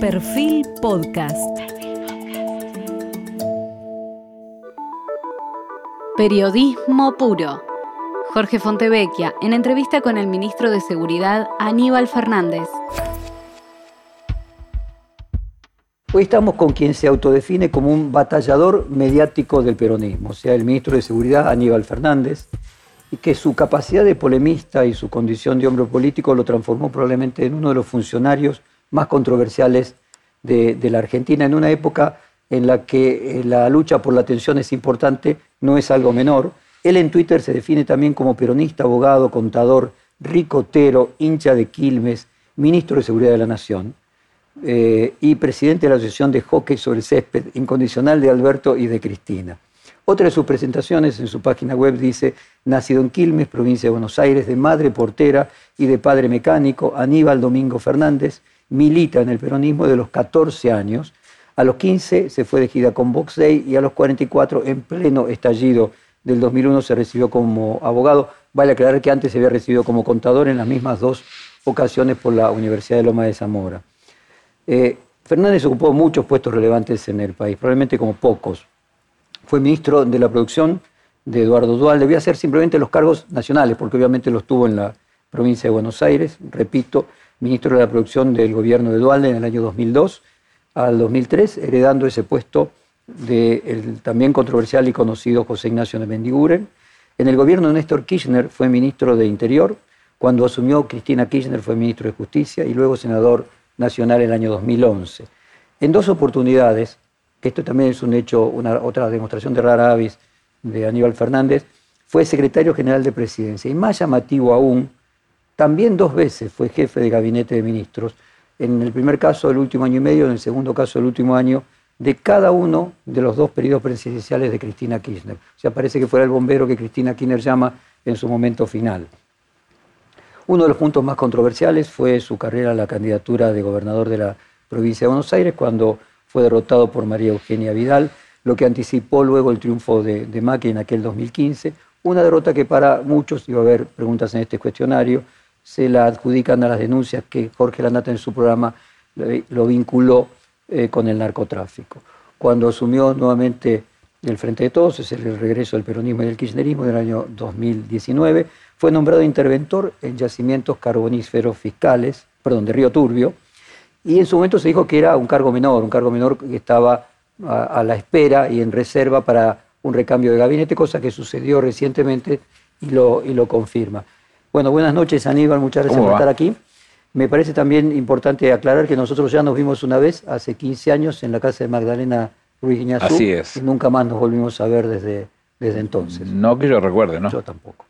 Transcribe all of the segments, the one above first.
Perfil Podcast. Periodismo puro. Jorge Fontevecchia, en entrevista con el ministro de Seguridad Aníbal Fernández. Hoy estamos con quien se autodefine como un batallador mediático del peronismo, o sea, el ministro de Seguridad Aníbal Fernández, y que su capacidad de polemista y su condición de hombre político lo transformó probablemente en uno de los funcionarios más controversiales de, la Argentina, en una época en la que eh, la lucha por la atención es importante, no es algo menor. Él en Twitter se define también como peronista, abogado, contador, ricotero, hincha de Quilmes, ministro de Seguridad de la Nación eh, y presidente de la Asociación de Hockey sobre el Césped Incondicional de Alberto y de Cristina. Otra de sus presentaciones en su página web dice, nacido en Quilmes, provincia de Buenos Aires, de madre portera y de padre mecánico, Aníbal Domingo Fernández, milita en el peronismo de los 14 años. A los 15 se fue de gira con Box Day y a los 44, en pleno estallido del 2001, se recibió como abogado. Vale aclarar que antes se había recibido como contador en las mismas dos ocasiones por la Universidad de Loma de Zamora. Eh, Fernández ocupó muchos puestos relevantes en el país, probablemente como pocos fue ministro de la producción de Eduardo Dual. Debía hacer simplemente los cargos nacionales, porque obviamente los tuvo en la provincia de Buenos Aires. Repito, ministro de la producción del gobierno de Dualde en el año 2002 al 2003, heredando ese puesto del también controversial y conocido José Ignacio de Mendiguren. En el gobierno de Néstor Kirchner fue ministro de Interior. Cuando asumió Cristina Kirchner fue ministro de Justicia y luego senador nacional en el año 2011. En dos oportunidades esto también es un hecho, otra demostración de rara avis de Aníbal Fernández, fue secretario general de presidencia. Y más llamativo aún, también dos veces fue jefe de gabinete de ministros, en el primer caso del último año y medio, en el segundo caso del último año, de cada uno de los dos periodos presidenciales de Cristina Kirchner. O sea, parece que fuera el bombero que Cristina Kirchner llama en su momento final. Uno de los puntos más controversiales fue su carrera a la candidatura de gobernador de la provincia de Buenos Aires, cuando fue derrotado por María Eugenia Vidal, lo que anticipó luego el triunfo de, de Macri en aquel 2015, una derrota que para muchos, iba a haber preguntas en este cuestionario, se la adjudican a las denuncias que Jorge Lanata en su programa lo vinculó eh, con el narcotráfico. Cuando asumió nuevamente el Frente de Todos, es el regreso del peronismo y del kirchnerismo del año 2019, fue nombrado interventor en yacimientos carboníferos fiscales, perdón, de Río Turbio, y en su momento se dijo que era un cargo menor, un cargo menor que estaba a, la espera y en reserva para un recambio de gabinete, cosa que sucedió recientemente y lo, y lo confirma. Bueno, buenas noches Aníbal, muchas gracias por estar aquí. Me parece también importante aclarar que nosotros ya nos vimos una vez, hace 15 años, en la casa de Magdalena Ruiz Iñazú. Así es. Y nunca más nos volvimos a ver desde, desde entonces. No que yo recuerde, ¿no? Yo tampoco.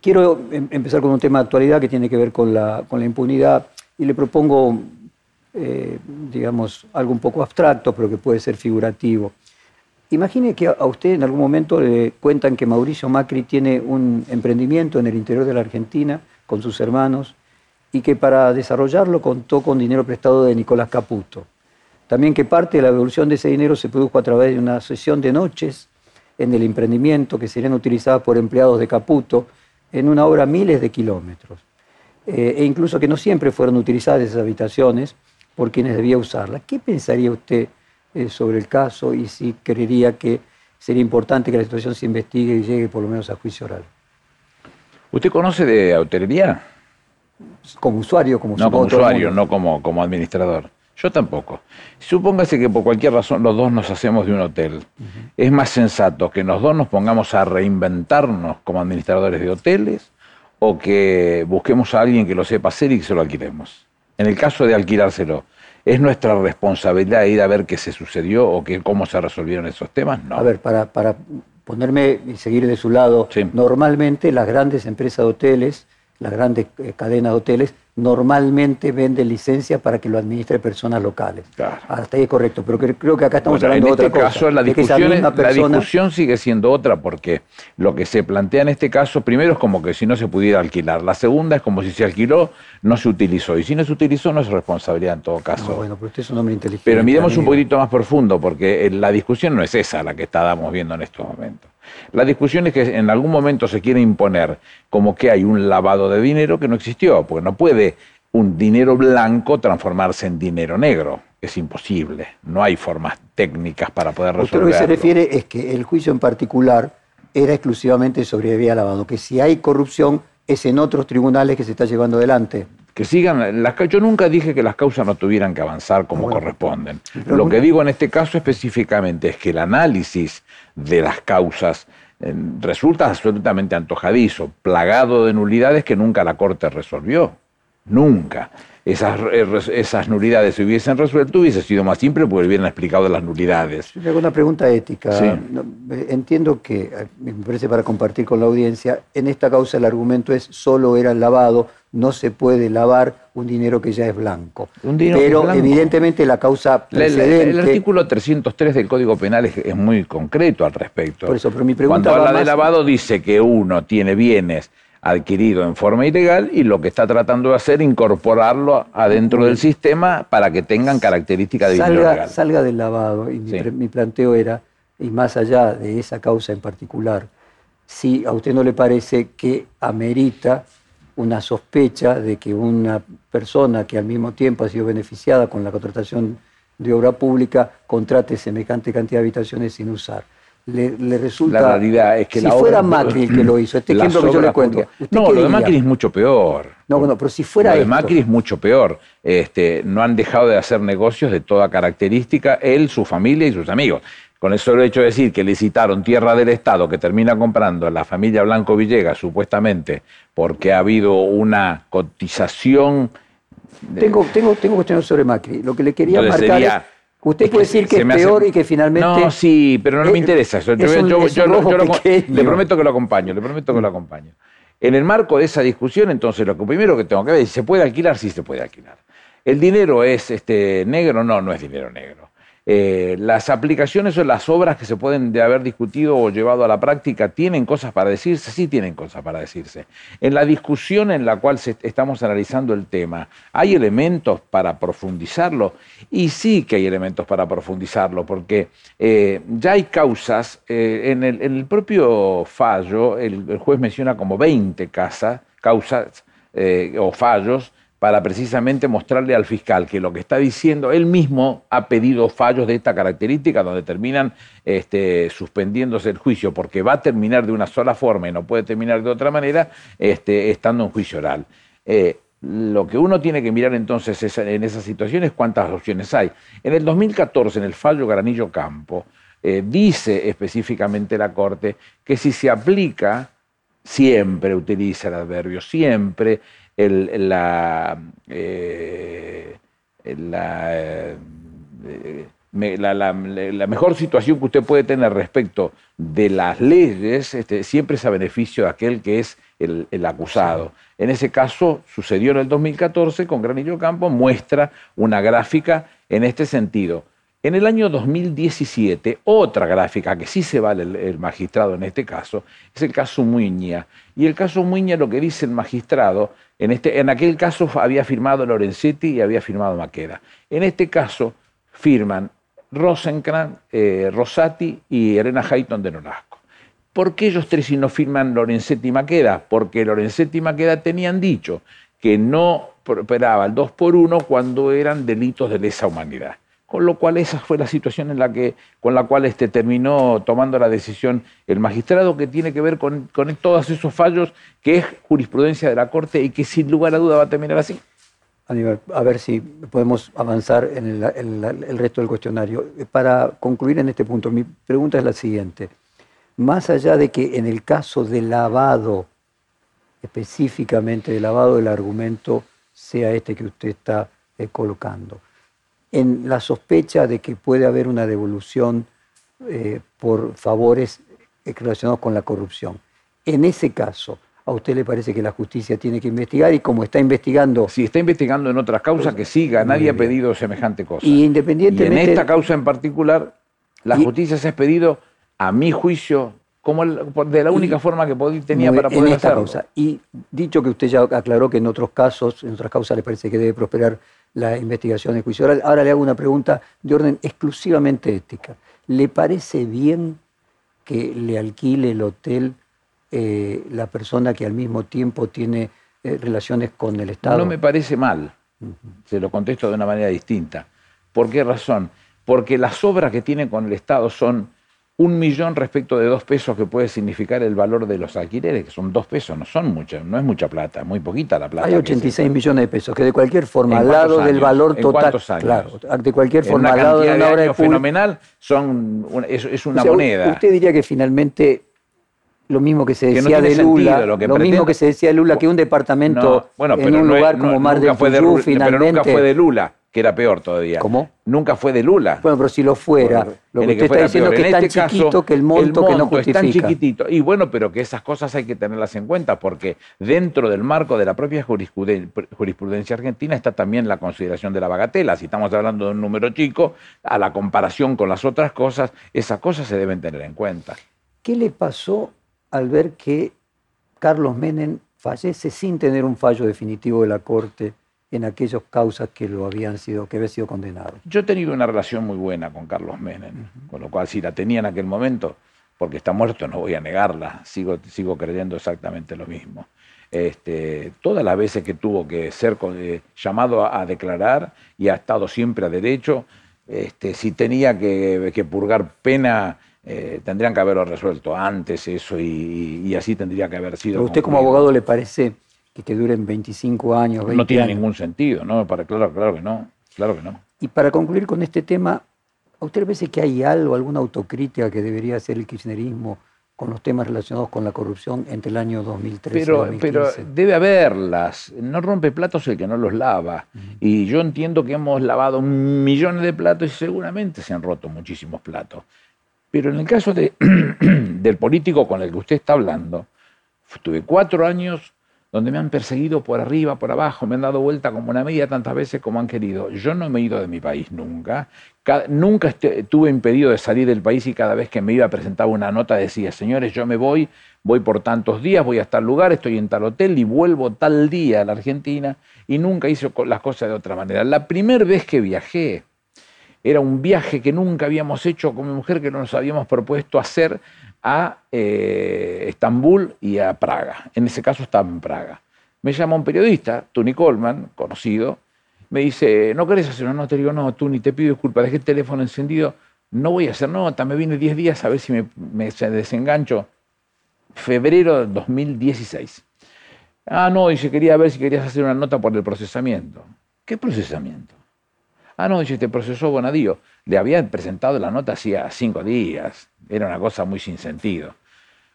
Quiero em, empezar con un tema de actualidad que tiene que ver con la, con la impunidad y le propongo, eh, digamos, algo un poco abstracto, pero que puede ser figurativo. Imagine que a usted en algún momento le cuentan que Mauricio Macri tiene un emprendimiento en el interior de la Argentina con sus hermanos y que para desarrollarlo contó con dinero prestado de Nicolás Caputo. También que parte de la evolución de ese dinero se produjo a través de una sesión de noches en el emprendimiento que serían utilizadas por empleados de Caputo en una obra miles de kilómetros. Eh, e incluso que no siempre fueron utilizadas esas habitaciones por quienes debía usarlas. ¿Qué pensaría usted eh, sobre el caso y si creería que sería importante que la situación se investigue y llegue por lo menos a juicio oral? ¿Usted conoce de hotelería? Como usuario, como No como usuario, no como, como administrador. Yo tampoco. Supóngase que por cualquier razón los dos nos hacemos de un hotel. Es más sensato que los dos nos pongamos a reinventarnos como administradores de hoteles o que busquemos a alguien que lo sepa hacer y que se lo alquilemos. En el caso de alquilárselo, ¿es nuestra responsabilidad ir a ver qué se sucedió o qué, cómo se resolvieron esos temas? No. A ver, para, para ponerme y seguir de su lado, normalmente las grandes empresas de hoteles, las grandes eh, cadenas de hoteles, normalmente vende licencia para que lo administre personas locales. Hasta ahí es correcto, pero creo que acá estamos hablando de otra este caso, La discusión, la discusión sigue siendo otra porque lo que se plantea en este caso, primero es como que si no se pudiera alquilar, la segunda es como si se alquiló, no se utilizó, y si no se utilizó no es responsabilidad en todo caso. bueno, pero usted es un hombre inteligente. Pero miremos un poquito más profundo porque la discusión no es esa la que estábamos viendo en estos momentos. La discusión es que en algún momento se quiere imponer como que hay un lavado de dinero que no existió, porque no puede un dinero blanco transformarse en dinero negro. Es imposible. No hay formas técnicas para poder resolverlo. Usted lo que se refiere es que el juicio en particular era exclusivamente sobre vía lavado, que si hay corrupción es en otros tribunales que se está llevando adelante. Que sigan, las, yo nunca dije que las causas no tuvieran que avanzar como Bueno. corresponden. Lo que digo en este caso específicamente es que el análisis de las causas eh, resulta absolutamente antojadizo, plagado de nulidades que nunca la Corte resolvió. Nunca. Esas, eh, esas nulidades se hubiesen resuelto, hubiese sido más simple porque hubieran explicado las nulidades. Yo hago una pregunta ética. Sí. Eh, Entiendo que, me parece para compartir con la audiencia, en esta causa el argumento es solo era lavado, no se puede lavar un dinero que ya es blanco. Un dinero que Pero es blanco. evidentemente la causa La- la- precedente... el artículo 303 del Código Penal es, es muy concreto al respecto. Por eso, pero mi pregunta Cuando habla de lavado dice que uno tiene bienes adquiridos en forma ilegal y lo que está tratando de hacer es incorporarlo adentro del sistema para que tengan características de dinero salga, legal. salga del lavado. Y mi, Sí. mi planteo era, y más allá de esa causa en particular, si a usted no le parece que amerita una sospecha de que una persona que al mismo tiempo ha sido beneficiada con la contratación de obra pública contrate semejante cantidad de habitaciones sin usar. Le, le resulta. La realidad es que si la fuera obra- Macri el que lo hizo, este ejemplo que yo le cuento. públicas- ¿usted No, lo de? Macri es mucho peor. No, bueno, pero si fuera Lo de esto- Macri es mucho peor. Este, no han dejado de hacer negocios de toda característica, él, su familia y sus amigos. Con eso solo hecho de decir que licitaron tierra del Estado que termina comprando la familia Blanco Villegas, supuestamente, porque ha habido una cotización. de- Tengo, tengo, tengo cuestiones sobre Macri. Lo que le quería Entonces marcar sería- es. Usted es puede decir que es hace- peor y que finalmente. No, sí, pero no Eh, me interesa eso. Es un- yo- yo yo lo- le prometo que lo acompaño, le prometo que lo acompaño. En el marco de esa discusión, entonces, lo que primero que tengo que ver es, ¿se puede alquilar? Sí, se puede alquilar. ¿El dinero es este, negro? No, no es dinero negro. Eh, las aplicaciones o las obras que se pueden de haber discutido o llevado a la práctica tienen cosas para decirse, sí tienen cosas para decirse. En la discusión en la cual estamos analizando el tema, ¿hay elementos para profundizarlo? Y sí que hay elementos para profundizarlo, porque eh, ya hay causas, eh, en, el, en el propio fallo, el, juez menciona como 20 casas, causas o fallos para precisamente mostrarle al fiscal que lo que está diciendo, él mismo ha pedido fallos de esta característica donde terminan este, suspendiéndose el juicio porque va a terminar de una sola forma y no puede terminar de otra manera este, estando en juicio oral. Eh, lo que uno tiene que mirar entonces es- en esa situación es cuántas opciones hay. En el 2014, en el fallo Granillo Campo, eh, dice específicamente la Corte que si se aplica siempre utiliza el adverbio, siempre el- la, eh, la, eh, la- la- la mejor situación que usted puede tener respecto de las leyes este, siempre es a beneficio de aquel que es el, el acusado. En ese caso sucedió en el 2014 con Granillo Campo, muestra una gráfica en este sentido. En el año 2017, otra gráfica que sí se vale el, magistrado en este caso, es el caso Muña. Y el caso Muña, lo que dice el magistrado, en, este, en aquel caso había firmado Lorenzetti y había firmado Maqueda. En este caso firman Rosenkrantz, eh, Rosati y Elena Hayton de Nolasco. ¿Por qué ellos tres si no firman Lorenzetti y Maqueda? Porque Lorenzetti y Maqueda tenían dicho que no operaba el 2 por 1 cuando eran delitos de lesa humanidad. Con lo cual esa fue la situación en la que, con la cual este, terminó tomando la decisión el magistrado que tiene que ver con, todos esos fallos que es jurisprudencia de la Corte y que sin lugar a duda va a terminar así. Aníbal, a ver si podemos avanzar en el, el resto del cuestionario. Para concluir en este punto, mi pregunta es la siguiente. Más allá de que en el caso de lavado, específicamente de lavado del argumento, sea este que usted está eh, colocando, en la sospecha de que puede haber una devolución eh, por favores eh, relacionados con la corrupción, en ese caso, ¿a usted le parece que la justicia tiene que investigar y como está investigando Si está investigando en otras causas, que siga, nadie ha pedido semejante cosa. Y Y independientemente. en esta causa en particular, la Y- justicia se ha expedido, a mi juicio, como el- de la única forma que pod- tenía para poder en esta hacerlo. causa. Y dicho que usted ya aclaró que en otros casos, en otras causas le parece que debe prosperar la investigación de juicio ahora le hago una pregunta de orden exclusivamente ética. ¿Le parece bien que le alquile el hotel eh, la persona que al mismo tiempo tiene eh, relaciones con el Estado. No me parece mal. Se lo contesto de una manera distinta. ¿Por qué razón? Porque las obras que tiene con el Estado son un millón respecto de dos pesos que puede significar el valor de los alquileres, que son dos pesos, no son muchas, no es mucha plata, muy poquita la plata. Hay 86 millones de pesos, que de cualquier forma, al lado del valor total. Claro, de cualquier forma, al lado de una obra fenomenal, son, es, una moneda. Usted diría que finalmente lo mismo que se decía de Lula, lo, mismo que se decía de Lula, que un departamento en un lugar como Mar del Plata, finalmente... Pero nunca fue de Lula que era peor todavía. ¿Cómo? Nunca fue de Lula. Bueno, pero si lo fuera, lo que usted está diciendo es que es tan este chiquito que el monto, que no justifica. Es tan chiquitito. Y bueno, pero que esas cosas hay que tenerlas en cuenta porque dentro del marco de la propia jurisprudencia argentina está también la consideración de la bagatela. Si estamos hablando de un número chico, a la comparación con las otras cosas, esas cosas se deben tener en cuenta. ¿Qué le pasó al ver que Carlos Menem fallece sin tener un fallo definitivo de la Corte en aquellas causas que lo habían sido, que había sido condenado. Yo he tenido una relación muy buena con Carlos Menem, con lo cual si la tenía en aquel momento, porque está muerto, no voy a negarla, sigo, sigo creyendo exactamente lo mismo. Este, todas las veces que tuvo que ser eh, llamado a, declarar y ha estado siempre a derecho, este, si tenía que, purgar pena, eh, tendrían que haberlo resuelto antes eso y, así tendría que haber sido. ¿A usted como abogado le parece que te duren 25 años, 20 No tiene ningún sentido, ¿no? Para, claro, claro que no, claro que no. Y para concluir con este tema, ¿a usted le parece que hay algo, alguna autocrítica que debería hacer el kirchnerismo con los temas relacionados con la corrupción entre el año 2013 pero, y 2015? Pero debe haberlas. No rompe platos el que no los lava. Y yo entiendo que hemos lavado millones de platos y seguramente se han roto muchísimos platos. Pero en el caso de, del político con el que usted está hablando, tuve cuatro años donde me han perseguido por arriba, por abajo, me han dado vuelta como una media tantas veces como han querido. Yo no me he ido de mi país nunca. nunca estuve impedido de salir del país y cada vez que me iba a presentar una nota decía, señores, yo me voy, voy por tantos días, voy a tal lugar, estoy en tal hotel y vuelvo tal día a la Argentina y nunca hice las cosas de otra manera. La primera vez que viajé, era un viaje que nunca habíamos hecho con mi mujer, que nos habíamos propuesto hacer a eh, Estambul y a Praga. En ese caso estaba en Praga. Me llama un periodista, Tony Coleman, conocido, me dice, ¿no querés hacer una nota? Le digo, no, Tony, te pido disculpas, dejé el teléfono encendido, no voy a hacer nota, me vine 10 días a ver si me, me desengancho. Febrero de 2016. Ah, no, dice, quería ver si querías hacer una nota por el procesamiento. ¿Qué procesamiento? Ah, no, dice, te procesó Bonadío. Le había presentado la nota hacía cinco días. Era una cosa muy sin sentido.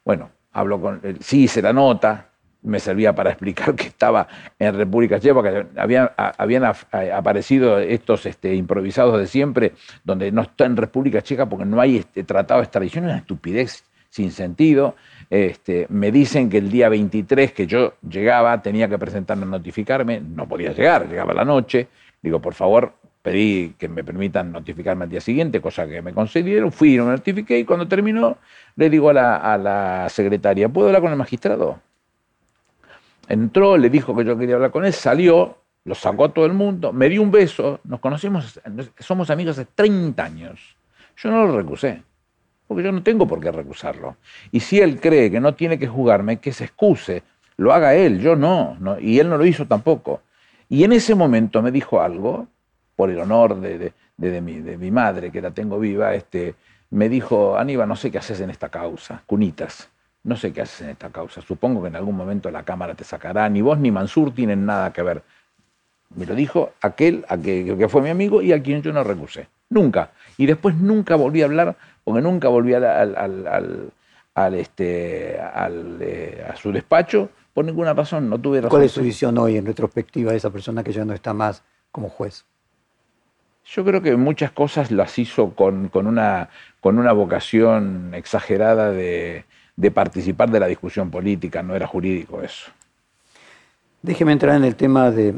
Bueno, hablo con. Sí hice la nota, me servía para explicar que estaba en República Checa, que habían, aparecido estos este, improvisados de siempre, donde no está en República Checa porque no hay este, tratado de extradición, una estupidez sin sentido. Este, me dicen que el día 23 que yo llegaba tenía que presentarme a notificarme, no podía llegar, llegaba la noche. Digo, por favor, pedí que me permitan notificarme al día siguiente, cosa que me concedieron, fui, y lo notifiqué y cuando terminó le digo a la, secretaria, ¿puedo hablar con el magistrado? Entró, le dijo que yo quería hablar con él, salió, lo sacó a todo el mundo, me dio un beso, nos conocimos, somos amigos hace 30 años. Yo no lo recusé, porque yo no tengo por qué recusarlo. Y si él cree que no tiene que jugarme, que se excuse, lo haga él, yo no, no y él no lo hizo tampoco. Y en ese momento me dijo algo por el honor de, mi, madre, que la tengo viva, este, me dijo, Aníbal, no sé qué haces en esta causa, cunitas, no sé qué haces en esta causa, supongo que en algún momento la Cámara te sacará, ni vos ni Mansur tienen nada que ver. Me lo dijo aquel a que, fue mi amigo y a quien yo no recusé, nunca. Y después nunca volví a hablar, porque nunca volví al, este, eh, a su despacho por ninguna razón, no tuve razón. ¿Cuál es su visión hoy en retrospectiva de esa persona que ya no está más como juez? Yo creo que muchas cosas las hizo con, una, con una vocación exagerada de, participar de la discusión política, no era jurídico eso. Déjeme entrar en el tema de,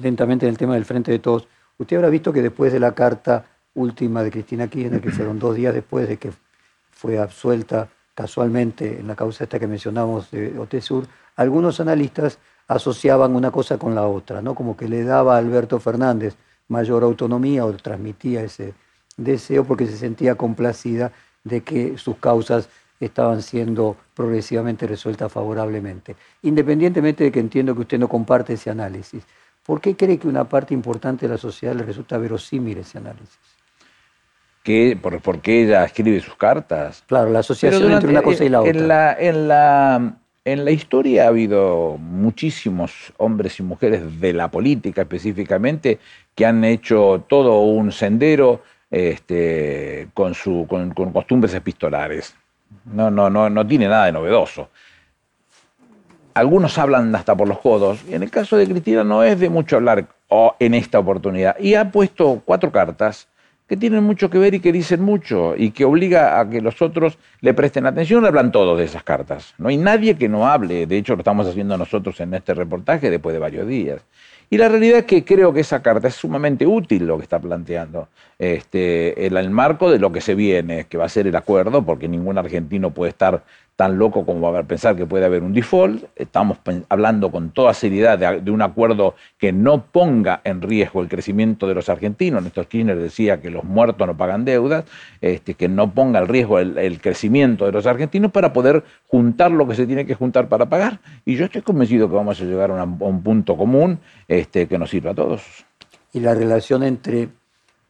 lentamente en el tema del Frente de Todos. Usted habrá visto que después de la carta última de Cristina Kirchner, que fueron dos días después de que fue absuelta casualmente en la causa esta que mencionamos de OTESUR, algunos analistas asociaban una cosa con la otra, ¿no? Como que le daba a Alberto Fernández mayor autonomía o transmitía ese deseo porque se sentía complacida de que sus causas estaban siendo progresivamente resueltas favorablemente. Independientemente de que entiendo que usted no comparte ese análisis, ¿por qué cree que una parte importante de la sociedad le resulta verosímil ese análisis? ¿Qué? ¿Por, qué ella escribe sus cartas? Claro, la asociación entre una cosa y la otra. En la, en, la, en la historia ha habido muchísimos hombres y mujeres de la política específicamente que han hecho todo un sendero este, con, con, costumbres epistolares. No, no, no, no tiene nada de novedoso. Algunos hablan hasta por los codos, y en el caso de Cristina no es de mucho hablar en esta oportunidad. Y ha puesto cuatro cartas que tienen mucho que ver y que dicen mucho, y que obliga a que los otros le presten atención. Hablan todos de esas cartas. No hay nadie que no hable, de hecho lo estamos haciendo nosotros en este reportaje después de varios días. Y la realidad es que creo que esa carta es sumamente útil lo que está planteando, este, en el marco de lo que se viene, que va a ser el acuerdo, porque ningún argentino puede estar tan loco como a pensar que puede haber un default. Estamos hablando con toda seriedad de, un acuerdo que no ponga en riesgo el crecimiento de los argentinos. Néstor Kirchner decía que los muertos no pagan deudas, este, que no ponga en riesgo el, crecimiento de los argentinos para poder juntar lo que se tiene que juntar para pagar. Y yo estoy convencido que vamos a llegar a, un punto común este, que nos sirva a todos. Y la relación entre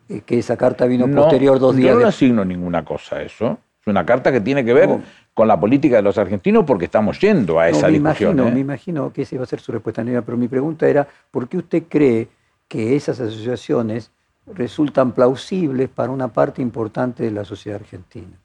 eh, que esa carta vino posterior dos días. Yo no asigno ninguna cosa a eso. Es una carta que tiene que ver con la política de los argentinos porque estamos yendo a esa me discusión. Imagino, ¿eh? Me imagino que esa iba a ser su respuesta, pero mi pregunta era, ¿por qué usted cree que esas asociaciones resultan plausibles para una parte importante de la sociedad argentina?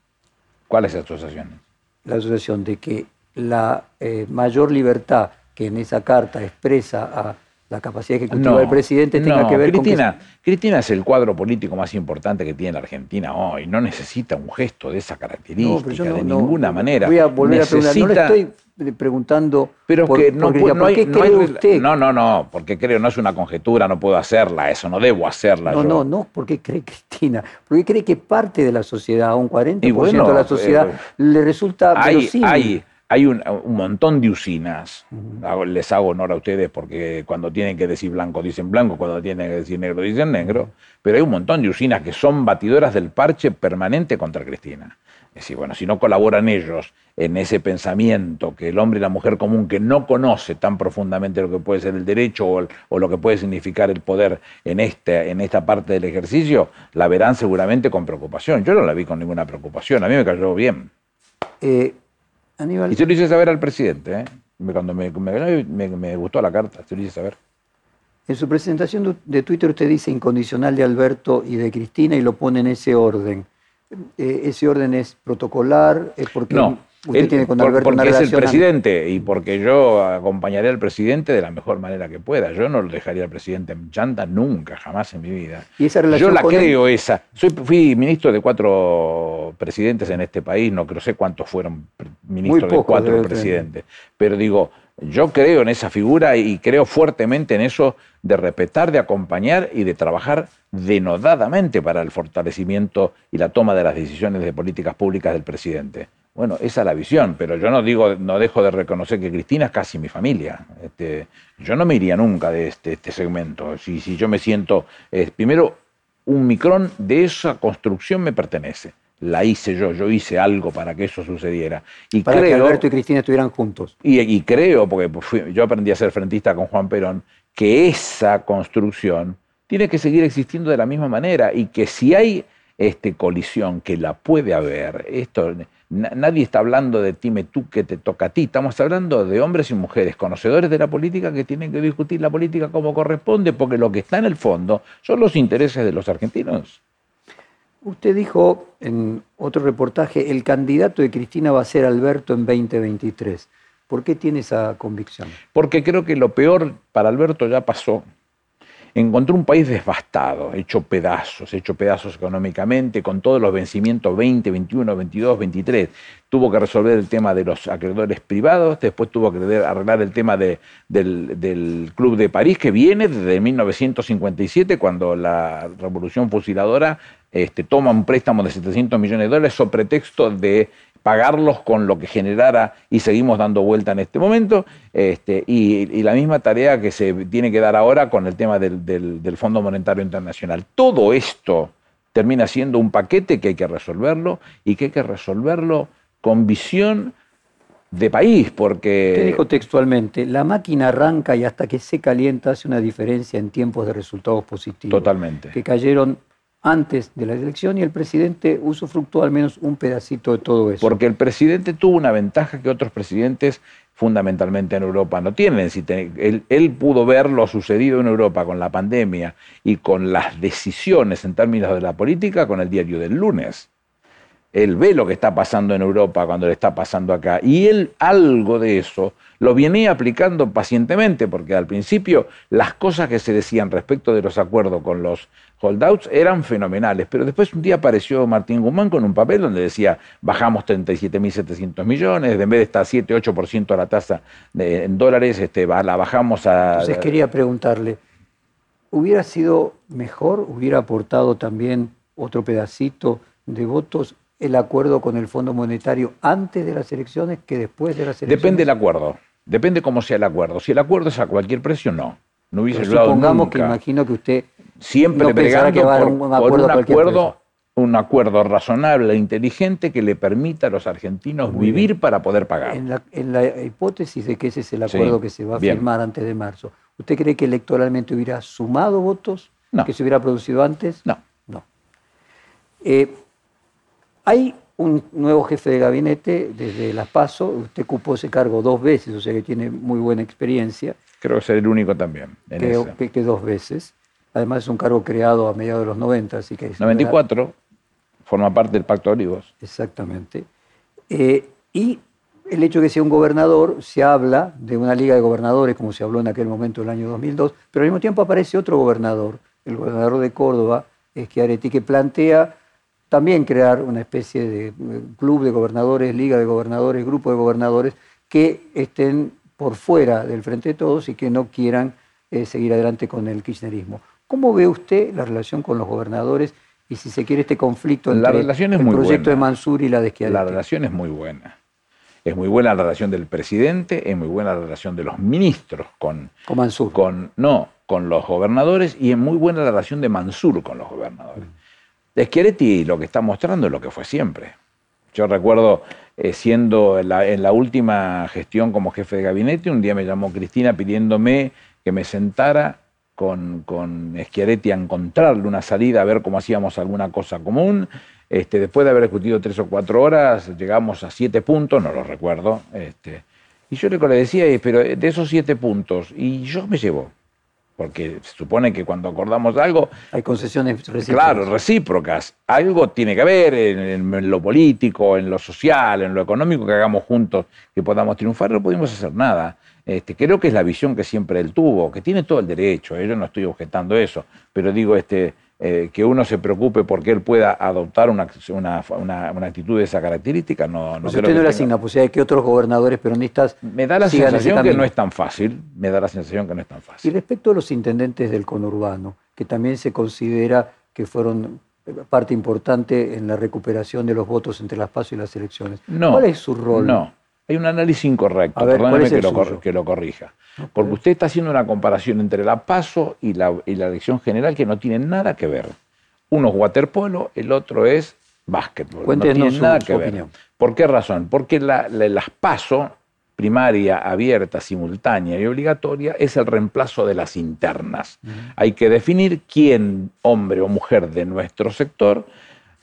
¿Cuáles asociaciones? La asociación de que la eh, mayor libertad que en esa carta expresa a la capacidad ejecutiva del presidente tenga que ver Cristina, con que... Cristina es el cuadro político más importante que tiene la Argentina hoy. No necesita un gesto de esa característica de ninguna manera. Voy a volver a preguntar. No le estoy preguntando. Pero que no, no, qué cree usted? No, no, no, porque creo, no es una conjetura, no puedo hacerla, eso, no debo hacerla. No, yo. no, no, porque cree Cristina. Porque cree que parte de la sociedad, un 40% de la sociedad, eh, le resulta hay, Hay, hay un, montón de usinas. Les hago honor a ustedes porque cuando tienen que decir blanco dicen blanco, cuando tienen que decir negro dicen negro. Pero hay un montón de usinas que son batidoras del parche permanente contra Cristina. Es decir, bueno, si no colaboran ellos en ese pensamiento que el hombre y la mujer común que no conoce tan profundamente lo que puede ser el derecho o, lo que puede significar el poder en, este, en esta parte del ejercicio, la verán seguramente con preocupación. Yo no la vi con ninguna preocupación, a mí me cayó bien. Eh, y se lo hice saber al presidente, ¿eh? cuando me, me, gustó la carta, se lo hice saber. En su presentación de Twitter usted dice incondicional de Alberto y de Cristina y lo pone en ese orden. Eh, ¿Ese orden es protocolar? ¿Es porque no, Usted tiene con Alberto porque es el presidente y porque yo acompañaré al presidente de la mejor manera que pueda. Yo no lo dejaría al presidente en chanta nunca, jamás en mi vida. ¿Y esa relación yo la creo esa. Soy, fui ministro de cuatro presidentes en este país, no creo sé cuántos fueron ministros de cuatro presidentes. Pero digo, yo creo en esa figura y creo fuertemente en eso de respetar, de acompañar y de trabajar denodadamente para el fortalecimiento y la toma de las decisiones de políticas públicas del presidente. Bueno, esa es la visión, pero yo no digo, no dejo de reconocer que Cristina es casi mi familia. Este, yo no me iría nunca de este, este segmento. Si, si yo me siento, eh, primero, un micrón de esa construcción me pertenece. La hice yo, yo hice algo para que eso sucediera. Y para que Alberto y Cristina estuvieran juntos. Y, creo, porque yo aprendí a ser frentista con Juan Perón, que esa construcción tiene que seguir existiendo de la misma manera y que si hay este, colisión, que la puede haber, esto Nadie está hablando de time tú que te toca a ti. Estamos hablando de hombres y mujeres conocedores de la política que tienen que discutir la política como corresponde, porque lo que está en el fondo son los intereses de los argentinos. Usted dijo en otro reportaje, el candidato de Cristina va a ser Alberto en 2023. ¿Por qué tiene esa convicción? Porque creo que lo peor para Alberto ya pasó encontró un país devastado, hecho pedazos, hecho pedazos económicamente, con todos los vencimientos 20, 21, 22, 23. Tuvo que resolver el tema de los acreedores privados, después tuvo que arreglar el tema del, Club de París, que viene desde 1957, cuando la revolución fusiladora este, toma un préstamo de 700 millones de dólares sobre pretexto de pagarlos con lo que generara y seguimos dando vuelta en este momento. Este, y, la misma tarea que se tiene que dar ahora con el tema del, del, Fondo Monetario Internacional. Todo esto termina siendo un paquete que hay que resolverlo y que hay que resolverlo con visión de país, porque... Usted dijo textualmente, la máquina arranca y hasta que se calienta hace una diferencia en tiempos de resultados positivos. Totalmente. Que cayeron antes de la elección y el presidente usufructuó al menos un pedacito de todo eso. Porque el presidente tuvo una ventaja que otros presidentes fundamentalmente en Europa no tienen. Él, él, pudo ver lo sucedido en Europa con la pandemia y con las decisiones en términos de la política con el diario del lunes él ve lo que está pasando en Europa cuando le está pasando acá. Y él algo de eso lo viene aplicando pacientemente, porque al principio las cosas que se decían respecto de los acuerdos con los holdouts eran fenomenales, pero después un día apareció Martín Guzmán con un papel donde decía bajamos 37.700 millones, en vez de estar 7-8% la tasa de, en dólares, este, la bajamos a... Entonces quería preguntarle, ¿hubiera sido mejor, hubiera aportado también otro pedacito de votos el acuerdo con el Fondo Monetario antes de las elecciones que después de las elecciones? Depende del acuerdo. Depende cómo sea el acuerdo. Si el acuerdo es a cualquier precio, no. No hubiese Pero Supongamos que imagino que usted siempre no que va por, un acuerdo, un acuerdo, un acuerdo razonable e inteligente que le permita a los argentinos vivir para poder pagar. En la, hipótesis de que ese es el acuerdo que se va a firmar antes de marzo, ¿usted cree que electoralmente hubiera sumado votos que se hubiera producido antes? No. No. Eh, hay un nuevo jefe de gabinete desde Las Paso, usted ocupó ese cargo dos veces, o sea que tiene muy buena experiencia. Creo que es el único también. Creo que, dos veces. Además es un cargo creado a mediados de los 90, así que... 94, forma parte del Pacto de Olivos. Exactamente. Eh, y el hecho de que sea un gobernador, se habla de una liga de gobernadores, como se habló en aquel momento del año 2002, pero al mismo tiempo aparece otro gobernador, el gobernador de Córdoba, Schiaretti, que plantea también crear una especie de eh, club de gobernadores, liga de gobernadores, grupo de gobernadores que estén por fuera del frente de todos y que no quieran eh, seguir adelante con el kirchnerismo. ¿Cómo ve usted la relación con los gobernadores y si se quiere este conflicto entre el proyecto de Mansur y la de Schiaretti? La relación es muy buena. Es muy buena la relación del presidente, es muy buena la relación de los ministros con, con Mansur. Con, no, con los gobernadores y es muy buena la relación de Mansur con los gobernadores. De lo que está mostrando es lo que fue siempre. Yo recuerdo eh, siendo en la, última gestión como jefe de gabinete, un día me llamó Cristina pidiéndome que me sentara con, con Schiaretti a encontrarle una salida, a ver cómo hacíamos alguna cosa común. Este, después de haber discutido tres o cuatro horas, llegamos a siete puntos, no lo recuerdo. Este, y yo le decía, pero de esos siete puntos, y yo me llevo porque se supone que cuando acordamos algo... Hay concesiones recíprocas. Claro, recíprocas. Algo tiene que haber en, lo político, en lo social, en lo económico que hagamos juntos, que podamos triunfar, no pudimos hacer nada. Este, creo que es la visión que siempre él tuvo, que tiene todo el derecho, ¿eh? yo no estoy objetando eso, pero digo, este, eh, que uno se preocupe porque él pueda adoptar una, una, actitud de esa característica, no, no pues usted no le asigna posibilidad de que otros gobernadores peronistas Me da la sensación que no es tan fácil, me da la sensación que no es tan fácil. Y respecto a los intendentes del conurbano, que también se considera que fueron parte importante en la recuperación de los votos entre las PASO y las elecciones. ¿Cuál es su rol? No, hay un análisis incorrecto, perdóneme que lo, que lo corrija. Porque usted está haciendo una comparación entre la PASO y la, elección general que no tiene nada que ver. Uno es waterpolo, el otro es básquetbol. Cuéntenos no tiene nada que ver. ¿Por qué razón? Porque la, las PASO, primaria, abierta, simultánea y obligatoria, es el reemplazo de las internas. Hay que definir quién, hombre o mujer de nuestro sector,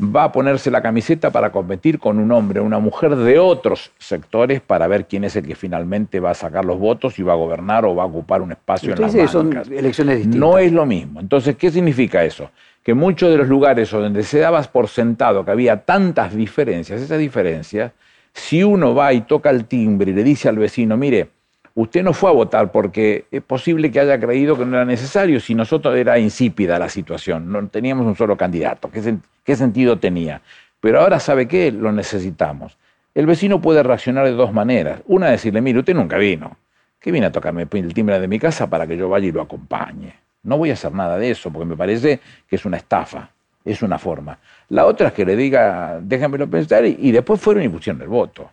va a ponerse la camiseta para competir con un hombre o una mujer de otros sectores para ver quién es el que finalmente va a sacar los votos y va a gobernar o va a ocupar un espacio en las dice son elecciones distintas. No es lo mismo. Entonces, ¿qué significa eso? Que muchos de los lugares donde se daba por sentado que había tantas diferencias, esas diferencias, si uno va y toca el timbre y le dice al vecino, mire, usted no fue a votar porque es posible que haya creído que no era necesario, si nosotros era insípida la situación, no teníamos un solo candidato, ¿qué, sentido tenía? Pero ahora sabe qué, lo necesitamos. El vecino puede reaccionar de dos maneras. Una, decirle, mire, usted nunca vino. ¿Qué viene a tocarme el timbre de mi casa para que yo vaya y lo acompañe? No voy a hacer nada de eso porque me parece que es una estafa, es una forma. La otra es que le diga, déjamelo pensar y, y después fueron y pusieron el voto.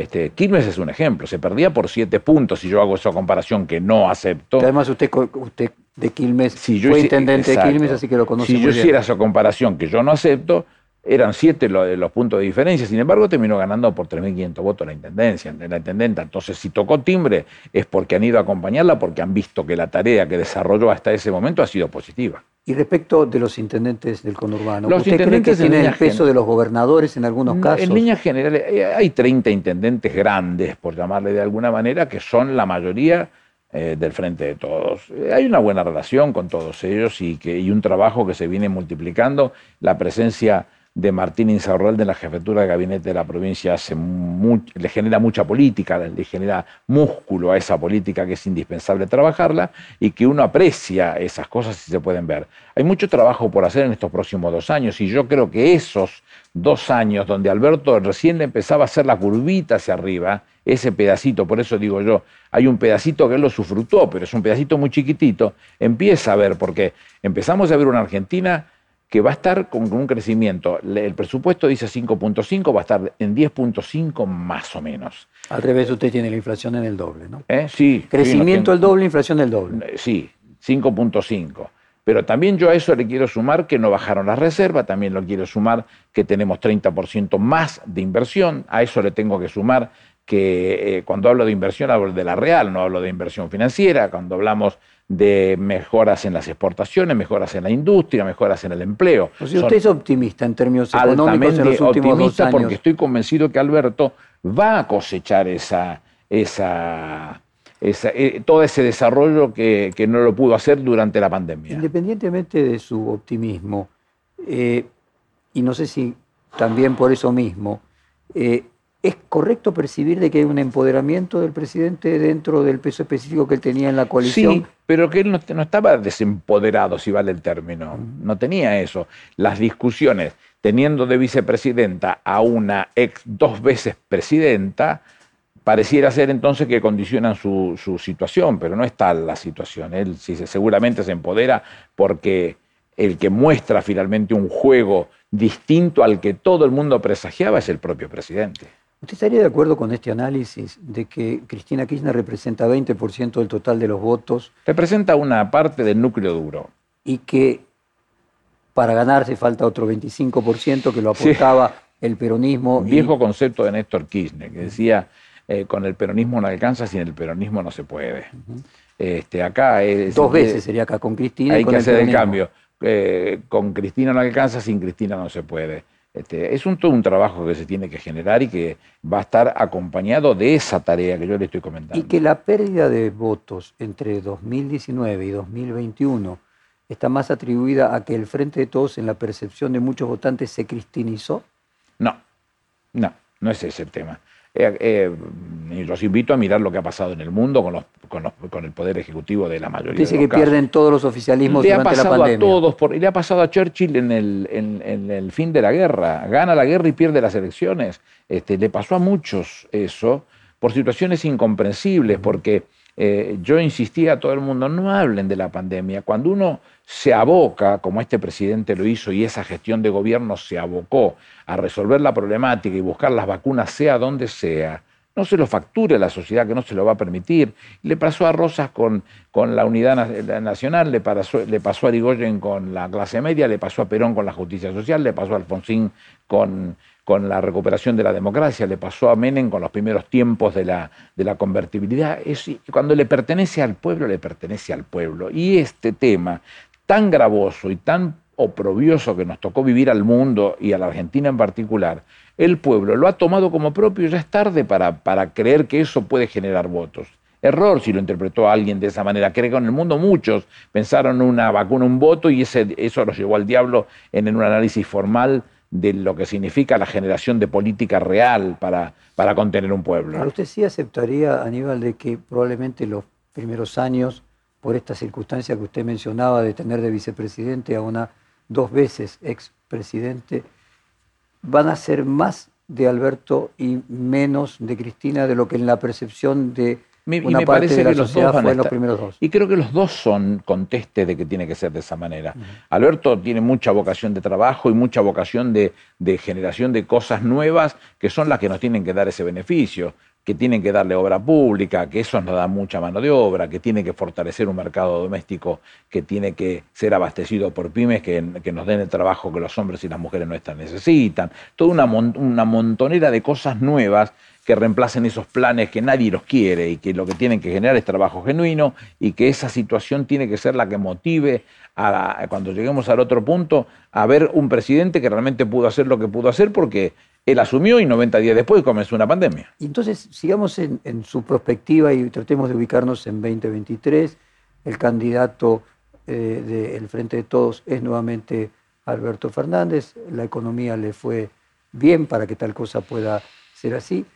Este, Quilmes es un ejemplo, se perdía por siete puntos si yo hago esa comparación que no acepto. Además usted, usted de Quilmes fue intendente de Quilmes, así que lo conoce Si yo hiciera esa comparación que yo no acepto, eran siete los, puntos de diferencia, sin embargo terminó ganando por 3.500 votos la intendencia, la intendenta. Entonces, si tocó timbre es porque han ido a acompañarla, porque han visto que la tarea que desarrolló hasta ese momento ha sido positiva. Y respecto de los intendentes del conurbano, ¿usted intendentes cree que tienen el peso de los gobernadores en algunos casos? En líneas generales, eh, hay 30 intendentes grandes, por llamarle de alguna manera, que son la mayoría eh, del frente de todos. Eh, hay una buena relación con todos ellos y, que, y un trabajo que se viene multiplicando. La presencia de Martín Insaurralde en la jefatura de gabinete de la provincia hace le genera mucha política, le genera músculo a esa política que es indispensable trabajarla y que uno aprecia esas cosas si se pueden ver. Hay mucho trabajo por hacer en estos próximos dos años y yo creo que esos dos años donde Alberto recién empezaba a hacer la curvita hacia arriba, ese pedacito, por eso digo yo, hay un pedacito que él lo sufrutó, pero es un pedacito muy chiquitito, empieza a ver, porque empezamos a ver una Argentina que va a estar con un crecimiento. El presupuesto dice 5.5, va a estar en 10.5 más o menos. Al revés, usted tiene la inflación en el doble, ¿no? ¿Eh? Sí. Crecimiento el doble, inflación el doble. Eh, sí, 5.5. Pero también yo a eso le quiero sumar que no bajaron las reservas, también lo quiero sumar que tenemos 30% más de inversión, a eso le tengo que sumar que eh, cuando hablo de inversión hablo de la real, no hablo de inversión financiera, cuando hablamos de mejoras en las exportaciones, mejoras en la industria, mejoras en el empleo. O sea, usted es optimista en términos económicos en los últimos dos años. porque estoy convencido que Alberto va a cosechar esa, esa, eh, todo ese desarrollo que, no lo pudo hacer durante la pandemia. Independientemente de su optimismo, eh, y no sé si también por eso mismo, eh, ¿Es correcto percibir de que hay un empoderamiento del presidente dentro del peso específico que él tenía en la coalición? Sí, pero que él no, estaba desempoderado, si vale el término. No tenía eso. Las discusiones, teniendo de vicepresidenta a una ex dos veces presidenta, pareciera ser entonces que condicionan su, situación, pero no es tal la situación. Él seguramente se empodera porque el que muestra finalmente un juego distinto al que todo el mundo presagiaba es el propio presidente. ¿Usted estaría de acuerdo con este análisis de que Cristina Kirchner representa 20% del total de los votos? Representa una parte del núcleo duro. Y que para ganarse falta otro 25% que lo aportaba el peronismo. viejo concepto de Néstor Kirchner, que decía, eh, con el peronismo no alcanza, sin el peronismo no se puede. este, acá Dos veces sería acá, con Cristina. Hay y con que hacer el cambio. Eh, con Cristina no alcanza, sin Cristina no se puede. Este, es un, todo un trabajo que se tiene que generar y que va a estar acompañado de esa tarea que yo le estoy comentando. Y que la pérdida de votos entre 2019 y 2021 está más atribuida a que el Frente de Todos en la percepción de muchos votantes se cristinizó. No, no, no es ese el tema. Eh, eh, los invito a mirar lo que ha pasado en el mundo con, los, con, el poder ejecutivo de la mayoría. Dice que pierden todos los oficialismos le durante ha pasado la pandemia. A todos por, le ha pasado a Churchill en el, en, el, fin de la guerra. Gana la guerra y pierde las elecciones. Este, le pasó a muchos eso por situaciones incomprensibles, porque eh, yo insistía a todo el mundo, no hablen de la pandemia. Cuando uno se aboca, como este presidente lo hizo, y esa gestión de gobierno se abocó a resolver la problemática y buscar las vacunas sea donde sea, no se lo facture a la sociedad que no se lo va a permitir. Le pasó a Rosas con, con la unidad nacional, le pasó, a Rigoyen con la clase media, le pasó a Perón con la justicia social, le pasó a Alfonsín con con la recuperación de la democracia, le pasó a Menem con los primeros tiempos de la, de la convertibilidad. Es, cuando le pertenece al pueblo, le pertenece al pueblo. Y este tema tan gravoso y tan oprobioso que nos tocó vivir al mundo y a la Argentina en particular, el pueblo lo ha tomado como propio, ya es tarde para, para creer que eso puede generar votos. Error si lo interpretó alguien de esa manera. Creo que en el mundo muchos pensaron una vacuna, un voto y ese, eso los llevó al diablo en un análisis formal de lo que significa la generación de política real para, para contener un pueblo. ¿Usted sí aceptaría, Aníbal, de que probablemente los primeros años, por esta circunstancia que usted mencionaba de tener de vicepresidente a una dos veces expresidente, van a ser más de Alberto y menos de Cristina de lo que en la percepción de y me parece que los dos van a los primeros dos. Y creo que los dos son conteste de que tiene que ser de esa manera. Alberto tiene mucha vocación de trabajo y mucha vocación de, generación de cosas nuevas que son las que nos tienen que dar ese beneficio. Que tienen que darle obra pública, que eso nos da mucha mano de obra, que tiene que fortalecer un mercado doméstico que tiene que ser abastecido por pymes que, nos den el trabajo que los hombres y las mujeres nuestras necesitan. Toda una, una montonera de cosas nuevas que reemplacen esos planes que nadie los quiere y que lo que tienen que generar es trabajo genuino y que esa situación tiene que ser la que motive a, cuando lleguemos al otro punto a ver un presidente que realmente pudo hacer lo que pudo hacer porque él asumió y 90 días después comenzó una pandemia. Entonces, sigamos en, su perspectiva y tratemos de ubicarnos en 2023. El candidato eh, del Frente de Todos es nuevamente Alberto Fernández. La economía le fue bien para que tal cosa pueda ser así.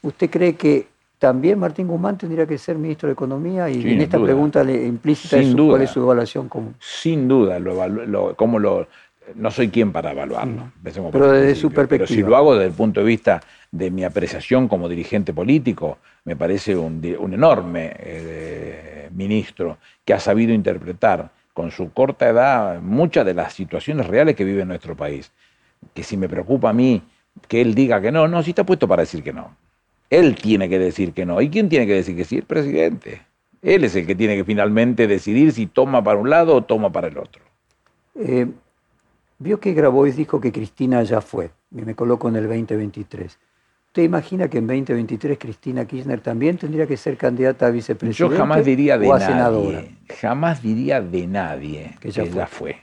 ¿Usted cree que también Martín Guzmán tendría que ser ministro de Economía? Y en esta pregunta le implícita cuál es su evaluación común. Sin duda, lo, cómo lo, no soy quien para evaluarlo. Pero desde su perspectiva. Pero si lo hago desde el punto de vista de mi apreciación como dirigente político, me parece un, enorme eh, ministro que ha sabido interpretar con su corta edad muchas de las situaciones reales que vive nuestro país. Que si me preocupa a mí que él diga que no, no, si está puesto para decir que no. Él tiene que decir que no. ¿Y quién tiene que decir que sí? El presidente. Él es el que tiene que finalmente decidir si toma para un lado o toma para el otro. Eh, Vio que Grabois dijo que Cristina ya fue, y me coloco en el 2023. ¿Usted imagina que en 2023 Cristina Kirchner también tendría que ser candidata a vicepresidente? Yo jamás diría de o a nadie. Senadora? Jamás diría de nadie que ya, fue.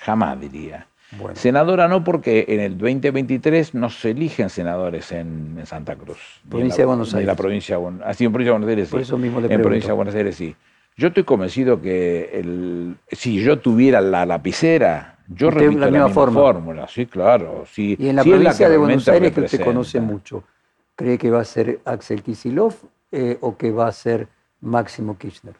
Jamás diría. Senadora no, porque en el 2023 no se eligen senadores en, Santa Cruz. Provincia de Buenos Aires. En la provincia, así en provincia de Buenos Aires sí. Por eso mismo le En provincia de Buenos Aires sí. Yo estoy convencido que el, si yo tuviera la lapicera, yo repito la, misma, fórmula, sí, claro. Sí, y en la provincia de Buenos Aires, que usted conoce mucho, ¿cree que va a ser Axel Kisilov eh, o que va a ser Máximo Kirchner?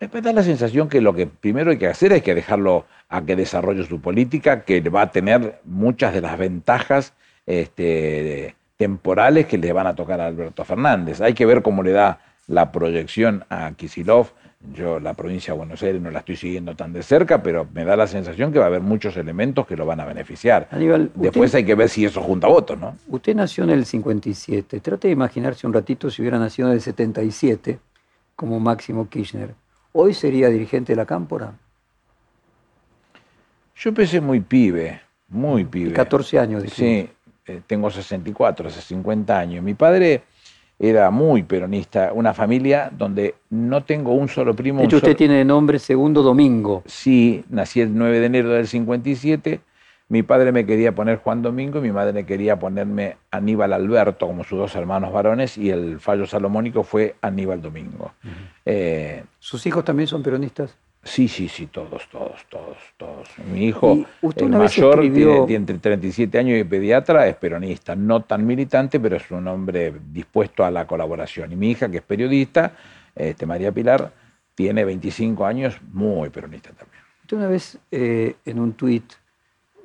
Me da la sensación que lo que primero hay que hacer es que dejarlo a que desarrolle su política, que va a tener muchas de las ventajas este, temporales que le van a tocar a Alberto Fernández. Hay que ver cómo le da la proyección a Kisilov yo la provincia de Buenos Aires no la estoy siguiendo tan de cerca, pero me da la sensación que va a haber muchos elementos que lo van a beneficiar. Después hay que ver si eso junta votos, ¿no? Usted nació en el 57. Trate de imaginarse un ratito si hubiera nacido en el 77, como Máximo Kirchner. ¿Hoy sería dirigente de la Cámpora? Yo empecé muy pibe, muy pibe. 14 años, dije. Sí, eh, tengo 64, hace 50 años. Mi padre era muy peronista, una familia donde no tengo un solo primo. De hecho, usted tiene nombre Segundo Domingo. Sí, nací el 9 de enero del 57. Mi padre me quería poner Juan Domingo y mi madre me quería ponerme Aníbal Alberto, como sus dos hermanos varones, y el fallo salomónico fue Aníbal Domingo. Eh, ¿Sus hijos también son peronistas? Sí, sí, sí, todos, todos, todos, todos. Mi hijo, el mayor, tiene, entre 37 años y pediatra, es peronista, no tan militante, pero es un hombre dispuesto a la colaboración. Y mi hija, que es periodista, este, María Pilar, tiene 25 años, muy peronista también. Usted una vez eh, en un tuit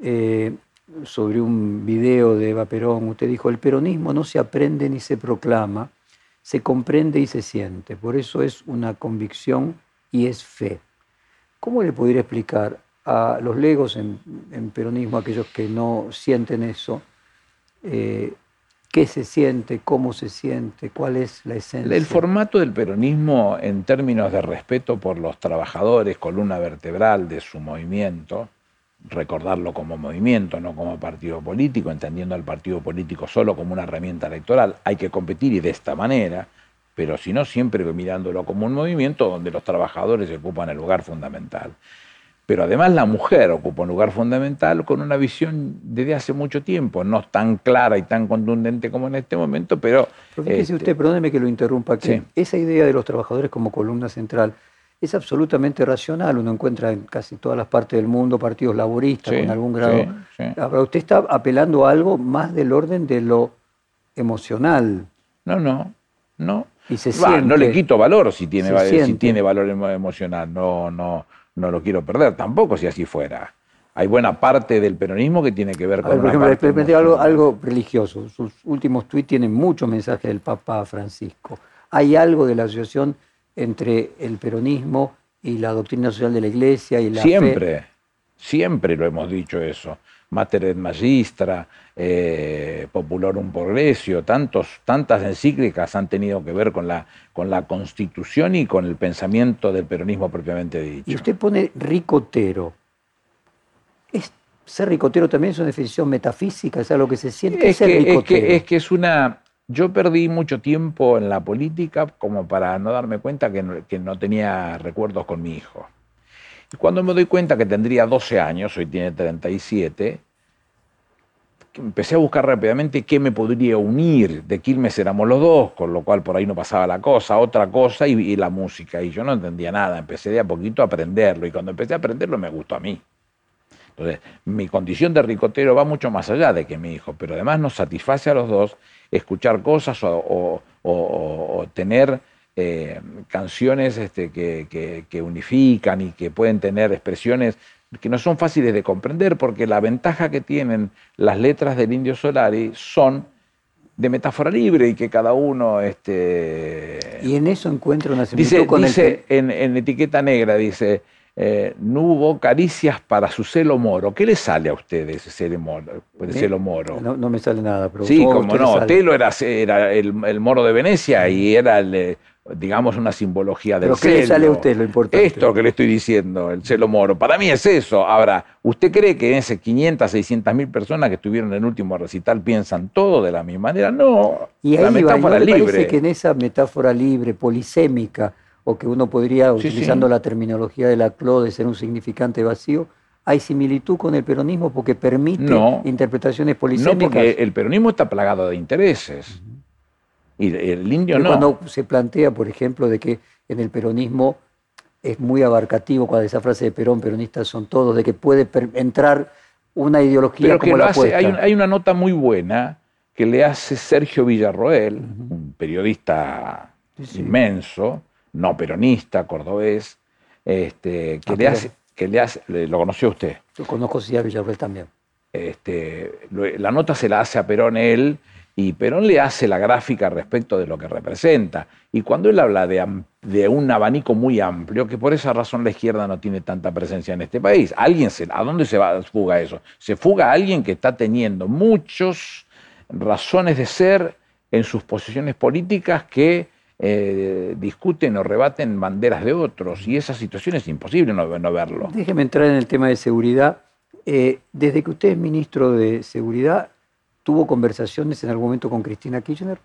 eh, sobre un video de Eva Perón, usted dijo, el peronismo no se aprende ni se proclama, se comprende y se siente. Por eso es una convicción y es fe. ¿Cómo le podría explicar a los legos en, peronismo, aquellos que no sienten eso, eh, qué se siente, cómo se siente, cuál es la esencia? El formato del peronismo en términos de respeto por los trabajadores, columna vertebral de su movimiento, recordarlo como movimiento, no como partido político, entendiendo al partido político solo como una herramienta electoral, hay que competir y de esta manera, pero si no siempre mirándolo como un movimiento donde los trabajadores ocupan el lugar fundamental. Pero además la mujer ocupa un lugar fundamental con una visión desde hace mucho tiempo, no tan clara y tan contundente como en este momento, pero... pero fíjese este, usted, perdóneme que lo interrumpa, que esa idea de los trabajadores como columna central es absolutamente racional, uno encuentra en casi todas las partes del mundo partidos laboristas con algún grado... Ahora, usted está apelando a algo más del orden de lo emocional. No, no, no no le quito valor si tiene, si tiene valor emocional, no, no, no lo quiero perder tampoco si así fuera. Hay buena parte del peronismo que tiene que ver con... por ejemplo, algo, algo religioso. Sus últimos tuits tienen mucho mensaje del Papa Francisco. ¿Hay algo de la asociación entre el peronismo y la doctrina social de la Iglesia y la Siempre. Siempre lo hemos dicho eso. Mater et Magistra, eh, Populorum Progressio, tantos, tantas encíclicas han tenido que ver con la, con la constitución y con el pensamiento del peronismo propiamente dicho. Y usted pone ricotero. ¿Es, ¿Ser ricotero también es una definición metafísica? ¿Es algo que se siente? Es, ser que, es, ricotero? que, es que es una... Yo perdí mucho tiempo en la política como para no darme cuenta que no, que no tenía recuerdos con mi hijo. Y cuando me doy cuenta que tendría 12 años, hoy tiene 37, que empecé a buscar rápidamente qué me podría unir. De Quilmes éramos los dos, con lo cual por ahí no pasaba la cosa, otra cosa y, la música. Y yo no entendía nada, empecé de a poquito a aprenderlo. Y cuando empecé a aprenderlo me gustó a mí. Entonces, mi condición de ricotero va mucho más allá de que mi hijo, pero además nos satisface a los dos escuchar cosas o- o tener eh, canciones este, que, que- que unifican y que pueden tener expresiones que no son fáciles de comprender, porque la ventaja que tienen las letras del Indio Solari son de metáfora libre y que cada uno este, Y en eso encuentra una similitud Dice, con dice el... en, en etiqueta negra, dice, eh, no hubo caricias para su celo moro. ¿Qué le sale a usted de ese celo moro? de celo moro? No, no me sale nada, pero sí, como no. Telo era, era el, el moro de Venecia y era, el, eh, digamos, una simbología del Pero ¿qué le sale a usted lo importante? Esto que le estoy diciendo, el celo moro. Para mí es eso. Ahora, ¿usted cree que en esas 500, 600 mil personas que estuvieron en el último recital piensan todo de la misma manera? No, Y la ahí va, ¿y ¿no metáfora libre. parece que en esa metáfora libre, polisémica, o que uno podría, Sí, utilizando sí. la terminología de la de ser un significante vacío, hay similitud con el peronismo porque permite No. interpretaciones No, polisémicas? porque el peronismo está plagado de intereses. Y el indio no. Cuando se plantea, por ejemplo, de que en el peronismo es muy abarcativo, cuando esa frase de Perón, peronistas son todos, de que puede entrar una ideología Pero como lo la hace, hay, un- hay una nota muy buena que le hace Sergio Villarroel, un periodista Sí, sí. inmenso, no peronista, cordobés, este, que, Ah, le hace, que le hace, lo conoció usted. Yo conozco a Villarreal también. Este, la nota se la hace a Perón él y Perón le hace la gráfica respecto de lo que representa. Y cuando él habla de, un abanico muy amplio, que por esa razón la izquierda no tiene tanta presencia en este país, alguien se, ¿a dónde se va, fuga eso? Se fuga a alguien que está teniendo muchas razones de ser en sus posiciones políticas que eh, discuten o rebaten banderas de otros. Y esa situación es imposible no, no verlo. Déjeme entrar en el tema de seguridad. Eh, desde que usted es ministro de Seguridad, ¿tuvo conversaciones en algún momento con Cristina Kirchner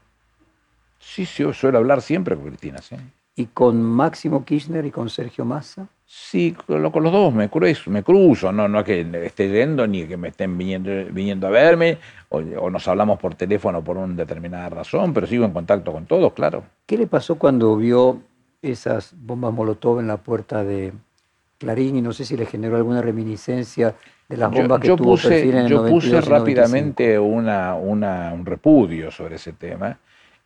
Sí, sí, yo suelo hablar siempre con Cristina, sí. y con Máximo Kirchner y con Sergio Massa? Sí, con, lo- con los dos me cruzo, me cruzo, no, no es que esté yendo ni que me estén viniendo, viniendo a verme, o, o nos hablamos por teléfono por una determinada razón, pero sigo en contacto con todos, claro. ¿Qué le pasó cuando vio esas bombas Molotov en la puerta de Clarín y no sé si le generó alguna reminiscencia de las Yo, que tuvo puse, perfil en el yo 92 puse y 95? rápidamente una, una- un repudio sobre ese tema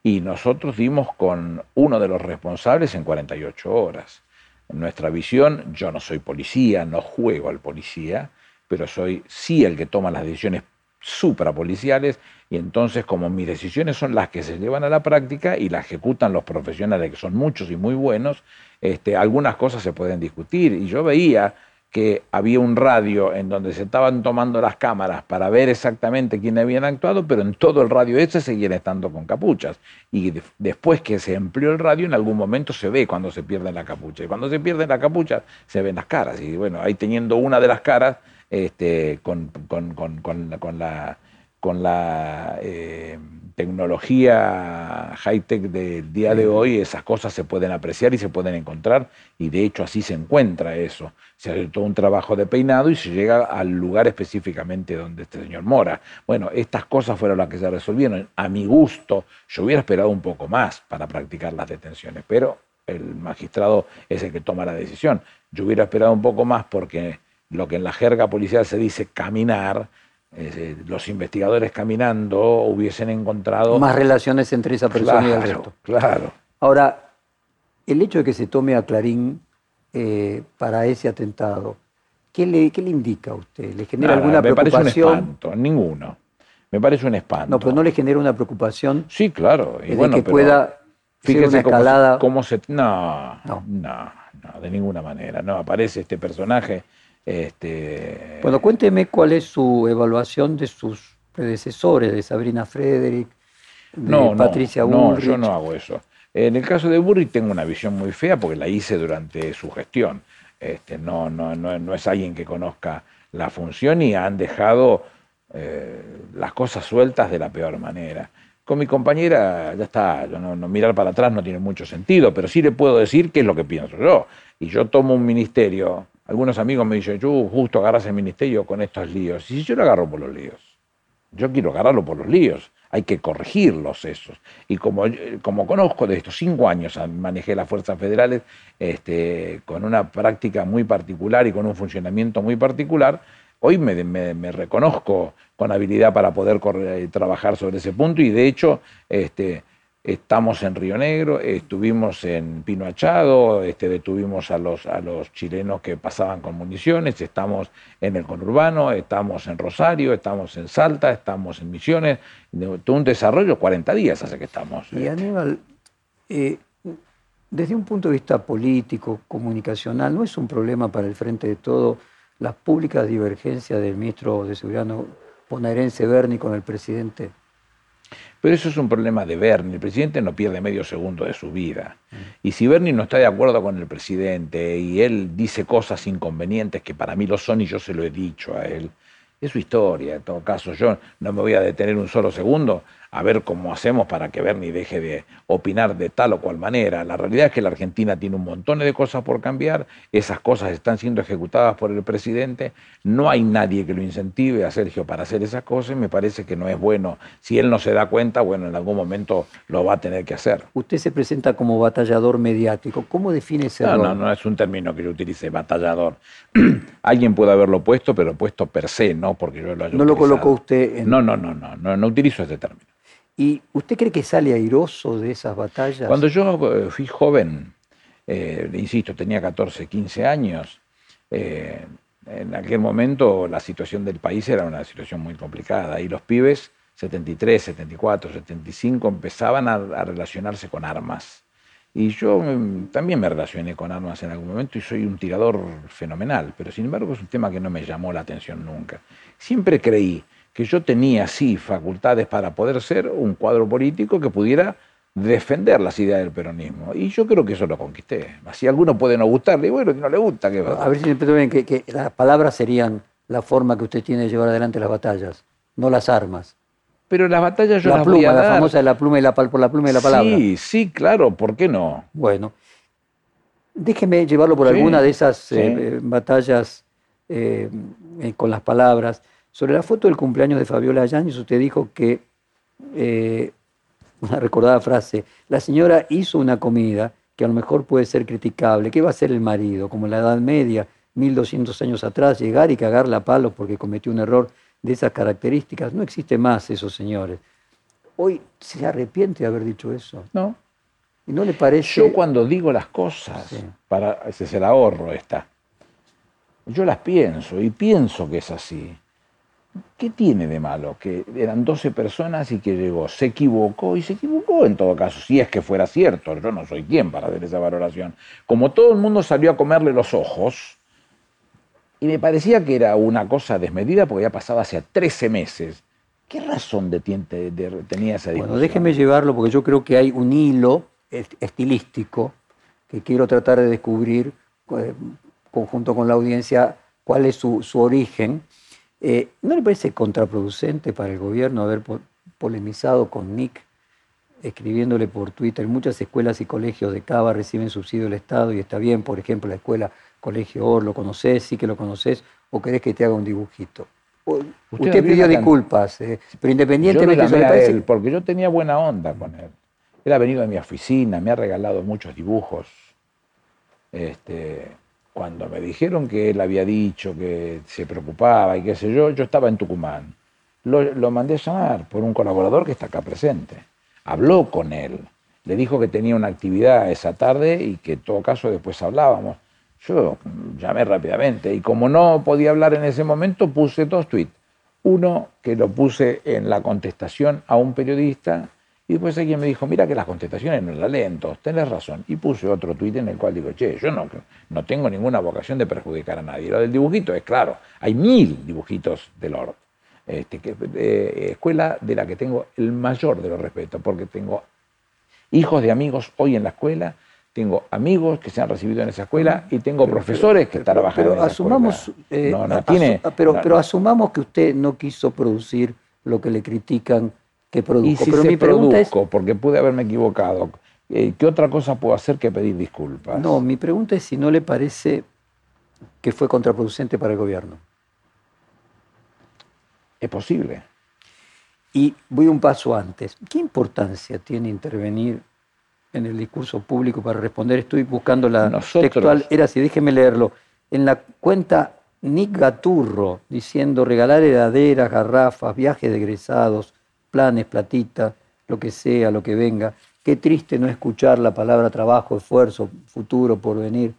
y nosotros dimos con uno de los responsables en 48 horas. En nuestra visión, yo no soy policía, no juego al policía, pero soy sí el que toma las decisiones suprapoliciales y entonces como mis decisiones son las que se llevan a la práctica y las ejecutan los profesionales que son muchos y muy buenos, este, algunas cosas se pueden discutir y yo veía que había un radio en donde se estaban tomando las cámaras para ver exactamente quién habían actuado, pero en todo el radio ese seguían estando con capuchas. Y de- después que se empleó el radio, en algún momento se ve cuando se pierde la capucha. Y cuando se pierde la capucha, se ven las caras. Y bueno, ahí teniendo una de las caras, este, con, con- con- con la- con la, eh, tecnología high-tech del día de hoy, esas cosas se pueden apreciar y se pueden encontrar, y de hecho así se encuentra eso. Se hace todo un trabajo de peinado y se llega al lugar específicamente donde este señor mora. Bueno, estas cosas fueron las que se resolvieron. A mi gusto, yo hubiera esperado un poco más para practicar las detenciones, pero el magistrado es el que toma la decisión. Yo hubiera esperado un poco más porque lo que en la jerga policial se dice caminar, eh, los investigadores caminando hubiesen encontrado... Más relaciones entre esa persona y el resto. Claro. Ahora, el hecho de que se tome a Clarín eh, para ese atentado, ¿qué le, qué le indica a usted? ¿Le genera Nada, alguna me parece un preocupación? espanto, ninguno. Me parece un espanto. No, pero no le genera una preocupación Sí, claro. Y de bueno, que pero pueda ser fíjese una cómo escalada. Cómo se, no, No. no, no, de ninguna manera. No, aparece este personaje Este, bueno, cuénteme cuál es su evaluación de sus predecesores, de Sabrina Frederick, de no, Patricia no, Bullrich. No, yo no hago eso. En el caso de Burri tengo una visión muy fea porque la hice durante su gestión. Este, no, no, no, no es alguien que conozca la función y han dejado eh, las cosas sueltas de la peor manera. Con mi compañera ya está, yo no, mirar para atrás no tiene mucho sentido, pero sí le puedo decir qué es lo que pienso yo. Y yo tomo un ministerio, algunos amigos me dicen, yo justo agarras el ministerio con estos líos. Y si yo lo agarro por los líos, yo quiero agarrarlo por los líos, hay que corregirlos esos. Y como, como conozco de estos cinco años, manejé las fuerzas federales este, con una práctica muy particular y con un funcionamiento muy particular, hoy me, reconozco con habilidad para poder correr, trabajar sobre ese punto y de hecho este, estamos en Río Negro, estuvimos en Pino Achado, este, detuvimos a los, a los chilenos que pasaban con municiones, estamos en el conurbano, estamos en Rosario, estamos en Salta, estamos en Misiones, un desarrollo, 40 días hace que estamos. Y Aníbal, eh, desde un punto de vista político, comunicacional, ¿no es un problema para el Frente de Todo? las públicas divergencias del ministro de Seguridad bonaerense Berni con el presidente? Pero eso es un problema de Berni. El presidente no pierde medio segundo de su vida. Y si Berni no está de acuerdo con el presidente y él dice cosas inconvenientes que para mí lo son y yo se lo he dicho a él, es su historia. En todo caso, yo no me voy a detener un solo segundo a ver cómo hacemos para que Bernie deje de opinar de tal o cual manera. La realidad es que la Argentina tiene un montón de cosas por cambiar, esas cosas están siendo ejecutadas por el presidente, no hay nadie que lo incentive a Sergio para hacer esas cosas y me parece que no es bueno. Si él no se da cuenta, bueno, en algún momento lo va a tener que hacer. Usted se presenta como batallador mediático. ¿Cómo define ese no, rol? No, no es un término que yo utilice, batallador. Alguien puede haberlo puesto, pero puesto per se, no porque yo lo haya No lo colocó usted en... No, no, no, no, no, no utilizo este término. ¿Y usted cree que sale airoso de esas batallas? Cuando yo eh, fui joven, eh, insisto, tenía 14, 15 años, eh, en aquel momento la situación del país era una situación muy complicada y los pibes, 73, 74, 75, empezaban a, relacionarse con armas. Y yo mm, también me relacioné con armas en algún momento y soy un tirador fenomenal, pero sin embargo es un tema que no me llamó la atención nunca. Siempre creí que yo tenía, sí, facultades para poder ser un cuadro político que pudiera defender las ideas del peronismo. Y yo creo que eso lo conquisté. Así alguno puede no gustarle, y bueno, si no le gusta, ¿qué? A ver si me bien, que, que las palabras serían la forma que usted tiene de llevar adelante las batallas, no las armas. Pero las batallas yo la las pluma, voy a la famosa de la pluma y la por la pluma y la palabra. Sí, sí, claro, ¿por qué no? Bueno, déjeme llevarlo por alguna de esas eh, batallas eh, eh, con las palabras. Sobre la foto del cumpleaños de Fabiola Yáñez, usted dijo que, eh, una recordada frase, la señora hizo una comida que a lo mejor puede ser criticable. ¿Qué va a hacer el marido? Como en la Edad Media, 1200 años atrás, llegar y cagarla a palos porque cometió un error de esas características. No existe más esos señores. Hoy se arrepiente de haber dicho eso. No. ¿Y no le parece...? Yo cuando digo las cosas, para, ese es el ahorro esta, yo las pienso y pienso que es así. ¿Qué tiene de malo? Que eran 12 personas y que llegó, se equivocó y se equivocó en todo caso, si es que fuera cierto, yo no soy quien para hacer esa valoración. Como todo el mundo salió a comerle los ojos, y me parecía que era una cosa desmedida porque ya pasaba hace 13 meses. ¿Qué razón de, tenía esa discusión? Bueno, déjeme llevarlo porque yo creo que hay un hilo estilístico que quiero tratar de descubrir eh, conjunto con la audiencia cuál es su, su origen eh, ¿No le parece contraproducente para el gobierno haber polemizado con Nick, escribiéndole por Twitter, muchas escuelas y colegios de Cava reciben subsidio del Estado y está bien, por ejemplo, la escuela Colegio Or, ¿lo conoces? Sí que lo conoces, o querés que te haga un dibujito. Usted, pidió disculpas, eh, pero independientemente de eso, porque yo tenía buena onda con él. Él ha venido a mi oficina, me ha regalado muchos dibujos. Este, cuando me dijeron que él había dicho que se preocupaba y qué sé yo, yo estaba en Tucumán. Lo, mandé a llamar por un colaborador que está acá presente. Habló con él, le dijo que tenía una actividad esa tarde y que en todo caso después hablábamos. Yo llamé rápidamente y como no podía hablar en ese momento, puse dos tweets. Uno que lo puse en la contestación a un periodista Y después alguien me dijo, mira que las contestaciones no las leen todos, tenés razón. Y puse otro tuit en el cual digo, che, yo no, no tengo ninguna vocación de perjudicar a nadie. Lo del dibujito es claro, hay mil dibujitos de Lord. Este, que, eh, escuela de la que tengo el mayor de los respetos, porque tengo hijos de amigos hoy en la escuela, tengo amigos que se han recibido en esa escuela y tengo profesores que están trabajando pero en esa asumamos, escuela. eh, no, no asu- tiene, pero, no, pero no. asumamos que usted no quiso producir lo que le critican que produjo. Y si pero se mi pregunta es, produjo, porque pude haberme equivocado, eh, ¿qué otra cosa puedo hacer que pedir disculpas? no, mi pregunta es si no le parece que fue contraproducente para el gobierno. Es posible. Y voy un paso antes. ¿Qué importancia tiene intervenir en el discurso público para responder? Estoy buscando la Nosotros- textual. Era así, déjeme leerlo. En la cuenta Nick Gaturro, diciendo regalar heladeras, garrafas, viajes de egresados, planes, platita, lo que sea, lo que venga. Qué triste no escuchar la palabra trabajo, esfuerzo, futuro, porvenir.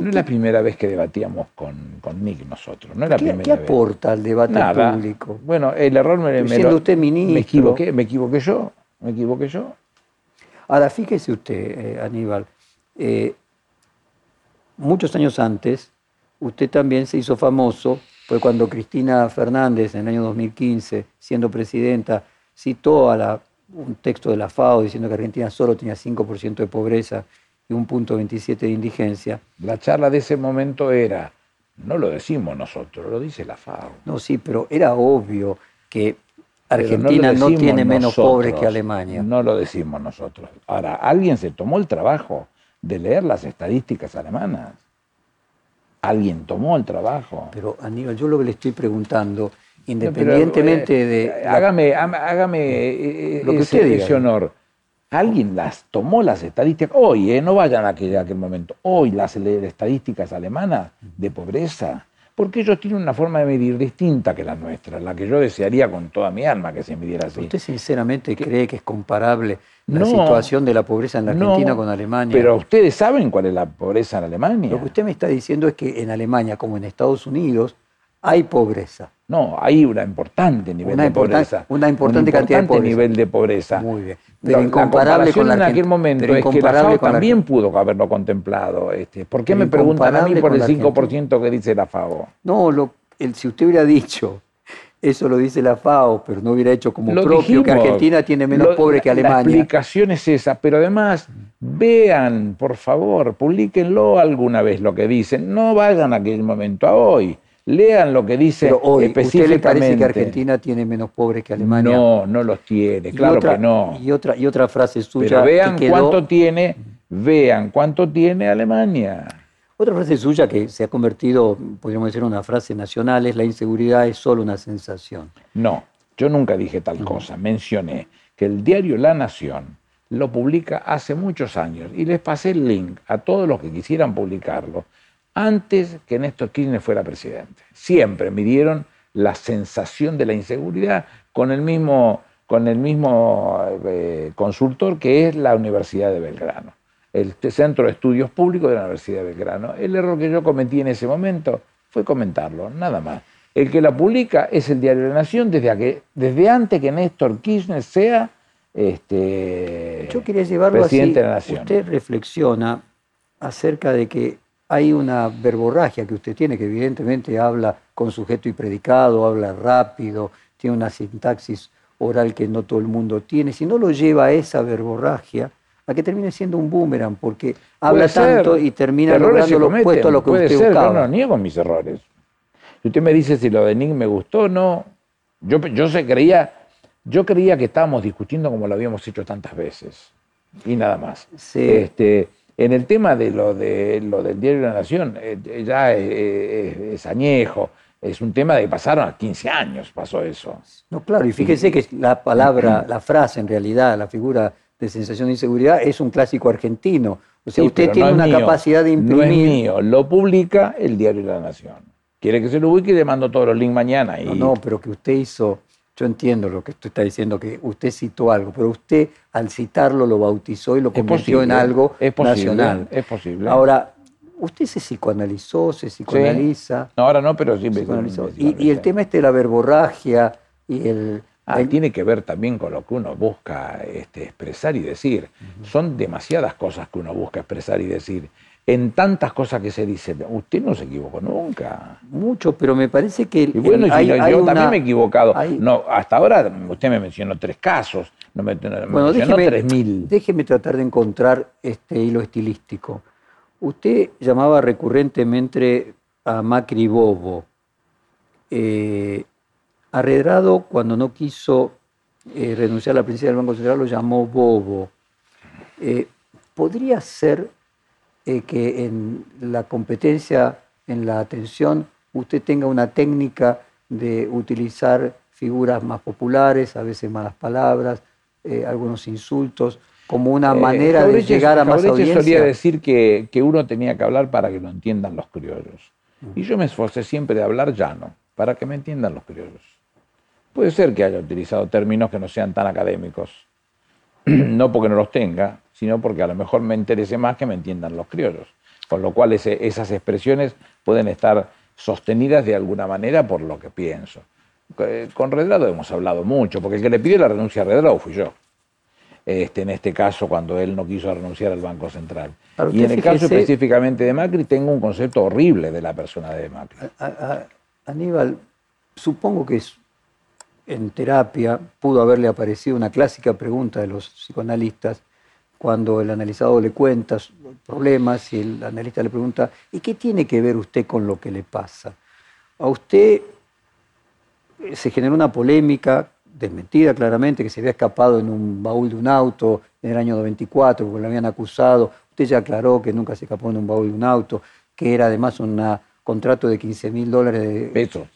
No es la primera vez que debatíamos con, con Nick nosotros. No es la ¿Qué, primera qué vez. aporta al debate Nada. público? Bueno, el error me, me Siendo lo- usted ministro. Me equivoqué, me equivoqué yo. Me equivoqué yo. Ahora, fíjese usted, eh, Aníbal, eh, muchos años antes, usted también se hizo famoso, fue cuando Cristina Fernández, en el año 2015, siendo presidenta, citó a la- un texto de la FAO diciendo que Argentina solo tenía 5% de pobreza y un punto 27 de indigencia. La charla de ese momento era, no lo decimos nosotros, lo dice la FAO. No, sí, pero era obvio que Argentina no, tiene menos nosotros, pobres que Alemania. No lo decimos nosotros. Ahora, alguien se tomó el trabajo de leer las estadísticas alemanas. Alguien tomó el trabajo. Pero Aníbal, yo lo que le estoy preguntando, No, pero, independientemente eh, de... Hágame, hágame, hágame, eh, Lo que ese, usted diga. ese honor. Alguien las tomó las estadísticas, hoy, eh, no vayan a aquel, a aquel momento, hoy las estadísticas alemanas de pobreza, porque ellos tienen una forma de medir distinta que la nuestra, la que yo desearía con toda mi alma que se midiera así. ¿Usted sinceramente cree que es comparable la No, situación de la pobreza en la Argentina No, con Alemania? Pero ustedes saben cuál es la pobreza en Alemania. Lo que usted me está diciendo es que en Alemania, como en Estados Unidos, hay pobreza. No, hay una importante nivel Una de pobreza. una importante Un cantidad de pobreza. nivel de pobreza. Muy bien. Pero la incomparable con la comparación en aquel momento pero es que la incomparable FAO con la también pudo haberlo contemplado. Este. ¿Por qué Pero me preguntan a mí por con el la 5% que dice la FAO? No, lo- el- si usted hubiera dicho, eso lo dice la FAO, pero no hubiera hecho como Lo propio que. Argentina tiene menos Lo- pobres que la- La Alemania. explicación es esa, pero además vean, por favor, publiquenlo alguna vez lo que dicen. No vayan a aquel momento, a hoy. Lean lo que dice Pero hoy, ¿usted le parece que Argentina tiene menos pobres que Alemania? No, no los tiene, claro otra- que no. Y otra, y otra frase suya Pero vean que quedó- cuánto tiene, vean cuánto tiene Alemania. Otra frase suya que se ha convertido, podríamos decir, en una frase nacional es la inseguridad es solo una sensación. No, yo nunca dije tal cosa. Mencioné que el diario La Nación lo publica hace muchos años y les pasé el link a todos los que quisieran publicarlo antes que Néstor Kirchner fuera presidente. Siempre midieron la sensación de la inseguridad con el mismo, con el mismo eh, consultor que es la Universidad de Belgrano, el Centro de Estudios Públicos de la Universidad de Belgrano. El error que yo cometí en ese momento fue comentarlo, nada más. El que la publica es el Diario de la Nación desde, a que- desde antes que Néstor Kirchner sea este, Yo quería llevarlo presidente así. de la Nación. Usted reflexiona acerca de que hay una verborragia que usted tiene, que evidentemente habla con sujeto y predicado, habla rápido, tiene una sintaxis oral que no todo el mundo tiene. Si no lo lleva a esa verborragia, a que termine siendo un boomerang, porque habla ser. tanto y termina Errores logrando lo opuesto a lo que puede usted ser, buscaba. Yo no niego mis errores. Si usted me dice si lo de Nick me gustó o no, yo, yo se creía, yo creía que estábamos discutiendo como lo habíamos hecho tantas veces. Y nada más. Sí. Este, en el tema de lo, de lo del Diario de la Nación, eh, ya es, es- es añejo. Es un tema de que pasaron a 15 años, pasó eso. No, claro, y fíjese que la palabra, la frase en realidad, la figura de sensación de inseguridad es un clásico argentino. O sea, Sí, usted tiene no una mío. capacidad de imprimir. No es mío, lo publica el Diario de la Nación. Quiere que se lo ubique y le mando todos los links mañana. Y... No, no, pero que usted hizo, yo entiendo lo que usted está diciendo, que usted citó algo, pero usted al citarlo lo bautizó y lo convirtió en posible, algo es posible, nacional. es posible. Ahora, usted se psicoanalizó, se psicoanaliza, No, ahora no, pero sí me- psicoanalizó. me Y, y el tema este de la verborragia y el Ah, tiene que ver también con lo que uno busca este, expresar y decir. Son demasiadas cosas que uno busca expresar y decir. En tantas cosas que se dicen, usted no se equivocó nunca. Mucho, pero me parece que. Y bueno, yo, también me he equivocado. No, hasta ahora usted me mencionó tres casos, no me, bueno, mencionó tres mil. Déjeme tratar de encontrar este hilo estilístico. Usted llamaba recurrentemente a Macri Bobo. Eh, Arredrado, cuando no quiso eh, renunciar a la presidencia del Banco Central, lo llamó bobo. Eh, ¿Podría ser eh, que en la competencia, en la atención, usted tenga una técnica de utilizar figuras más populares, a veces malas palabras, algunos insultos, como una manera de llegar a más audiencia? solía decir que, que, uno tenía que hablar para que lo entiendan los criollos. Y yo me esforcé siempre de hablar llano, para que me entiendan los criollos. Puede ser que haya utilizado términos que no sean tan académicos. no porque no los tenga, sino porque a lo mejor me interese más que me entiendan los criollos. Con lo cual esas expresiones pueden estar sostenidas de alguna manera por lo que pienso. Eh, con Redrado hemos hablado mucho, porque el que le pidió la renuncia a Redrado fui yo. Este, en este caso, cuando él no quiso renunciar al Banco Central. Y en el caso específicamente de Macri, tengo un concepto horrible de la persona de Macri. Aníbal, supongo que es en terapia pudo haberle aparecido una clásica pregunta de los psicoanalistas cuando el analizado le cuenta problemas y el analista le pregunta, ¿y qué tiene que ver usted con lo que le pasa? A usted eh, se generó una polémica, desmentida claramente, que se había escapado en un baúl de un auto en el año 94, porque lo habían acusado. Usted ya aclaró que nunca se escapó en un baúl de un auto, que era además un contrato de 15 mil dólares de, pesos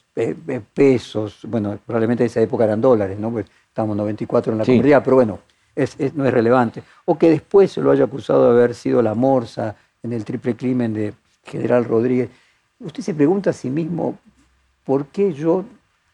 pesos, bueno, probablemente en esa época eran dólares, ¿no? Pues estamos 94 en la comunidad, pero bueno, no es relevante. O que después se lo haya acusado de haber sido la morsa en el triple crimen de General Rodríguez. Usted se pregunta a sí mismo, ¿por qué yo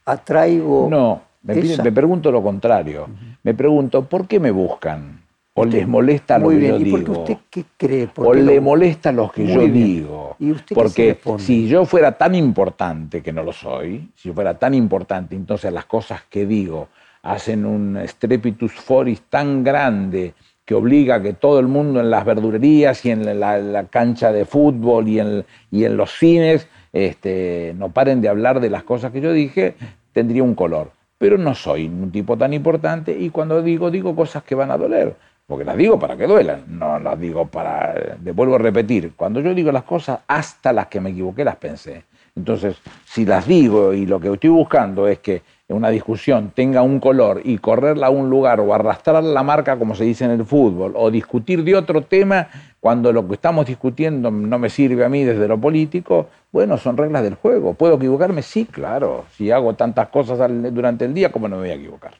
atraigo... No, me, pregunto lo contrario. Me pregunto, ¿por qué me buscan? O les molesta lo que yo ¿Y digo. usted qué cree? o le molesta lo que yo digo. ¿Y usted porque si yo fuera tan importante, que no lo soy, si yo fuera tan importante, entonces las cosas que digo hacen un strepitus foris tan grande que obliga a que todo el mundo en las verdurerías y en la, cancha de fútbol y en, y en los cines este, no paren de hablar de las cosas que yo dije, tendría un color. Pero no soy un tipo tan importante y cuando digo, digo cosas que van a doler porque las digo para que duelan, no las digo para, le vuelvo a repetir, cuando yo digo las cosas, hasta las que me equivoqué las pensé. Entonces, si las digo y lo que estoy buscando es que una discusión tenga un color y correrla a un lugar o arrastrar la marca, como se dice en el fútbol, o discutir de otro tema cuando lo que estamos discutiendo no me sirve a mí desde lo político, bueno, son reglas del juego. ¿Puedo equivocarme? Sí, claro. Si hago tantas cosas durante el día, ¿cómo no me voy a equivocar?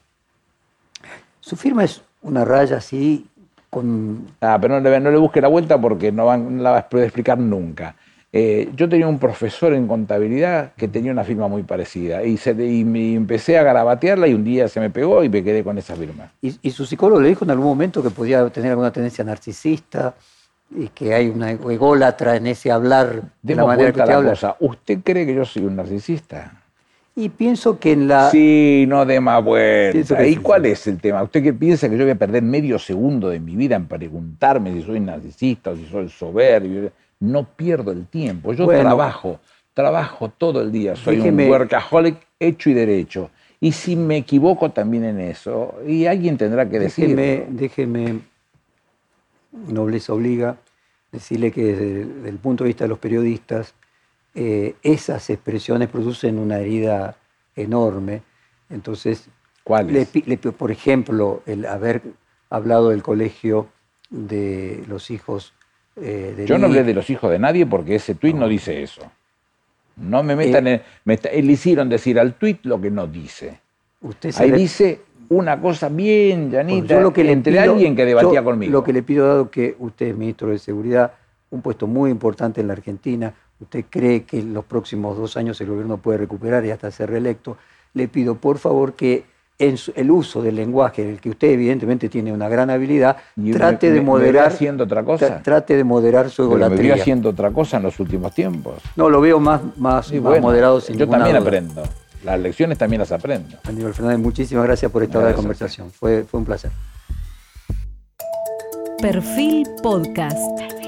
Su firma es una raya así con... Ah, pero no le, no le busque la vuelta porque no, van, la vas a explicar nunca. Eh, yo tenía un profesor en contabilidad que tenía una firma muy parecida y, se, me empecé a garabatearla y un día se me pegó y me quedé con esa firma. ¿Y, su psicólogo le dijo en algún momento que podía tener alguna tendencia narcisista y que hay una ególatra en ese hablar de la manera que usted habla? Cosa. ¿Usted cree que yo soy un narcisista? Y pienso que en la... Sí, no de más vuelta. ¿Y cuál es el tema? ¿Usted qué piensa que yo voy a perder medio segundo de mi vida en preguntarme si soy narcisista o si soy soberbio? No pierdo el tiempo. Yo trabajo, trabajo todo el día. Soy un workaholic hecho y derecho. Y si me equivoco también en eso, y alguien tendrá que decirlo. Déjeme, déjeme, nobleza obliga, decirle que desde el punto de vista de los periodistas, eh, esas expresiones producen una herida enorme. Entonces, ¿cuáles? por ejemplo, el haber hablado del colegio de los hijos eh, de Yo no hablé de los hijos de nadie porque ese tuit no. dice eso. No me metan eh, en. le hicieron decir al tuit lo que no dice. Usted Ahí dice una cosa bien llanita lo que entre alguien que debatía conmigo. Lo que le pido, dado que usted es ministro de Seguridad, un puesto muy importante en la Argentina, usted cree que en los próximos dos años el gobierno puede recuperar y hasta ser reelecto, le pido por favor que en el uso del lenguaje, en el que usted evidentemente tiene una gran habilidad, trate de moderar. haciendo otra cosa? Trate de moderar su egolatría. Me haciendo otra cosa en los últimos tiempos. No, lo veo más, más, moderado sin Yo también aprendo. Las lecciones también las aprendo. Aníbal Fernández, muchísimas gracias por esta hora de conversación. Fue, fue un placer. Perfil Podcast.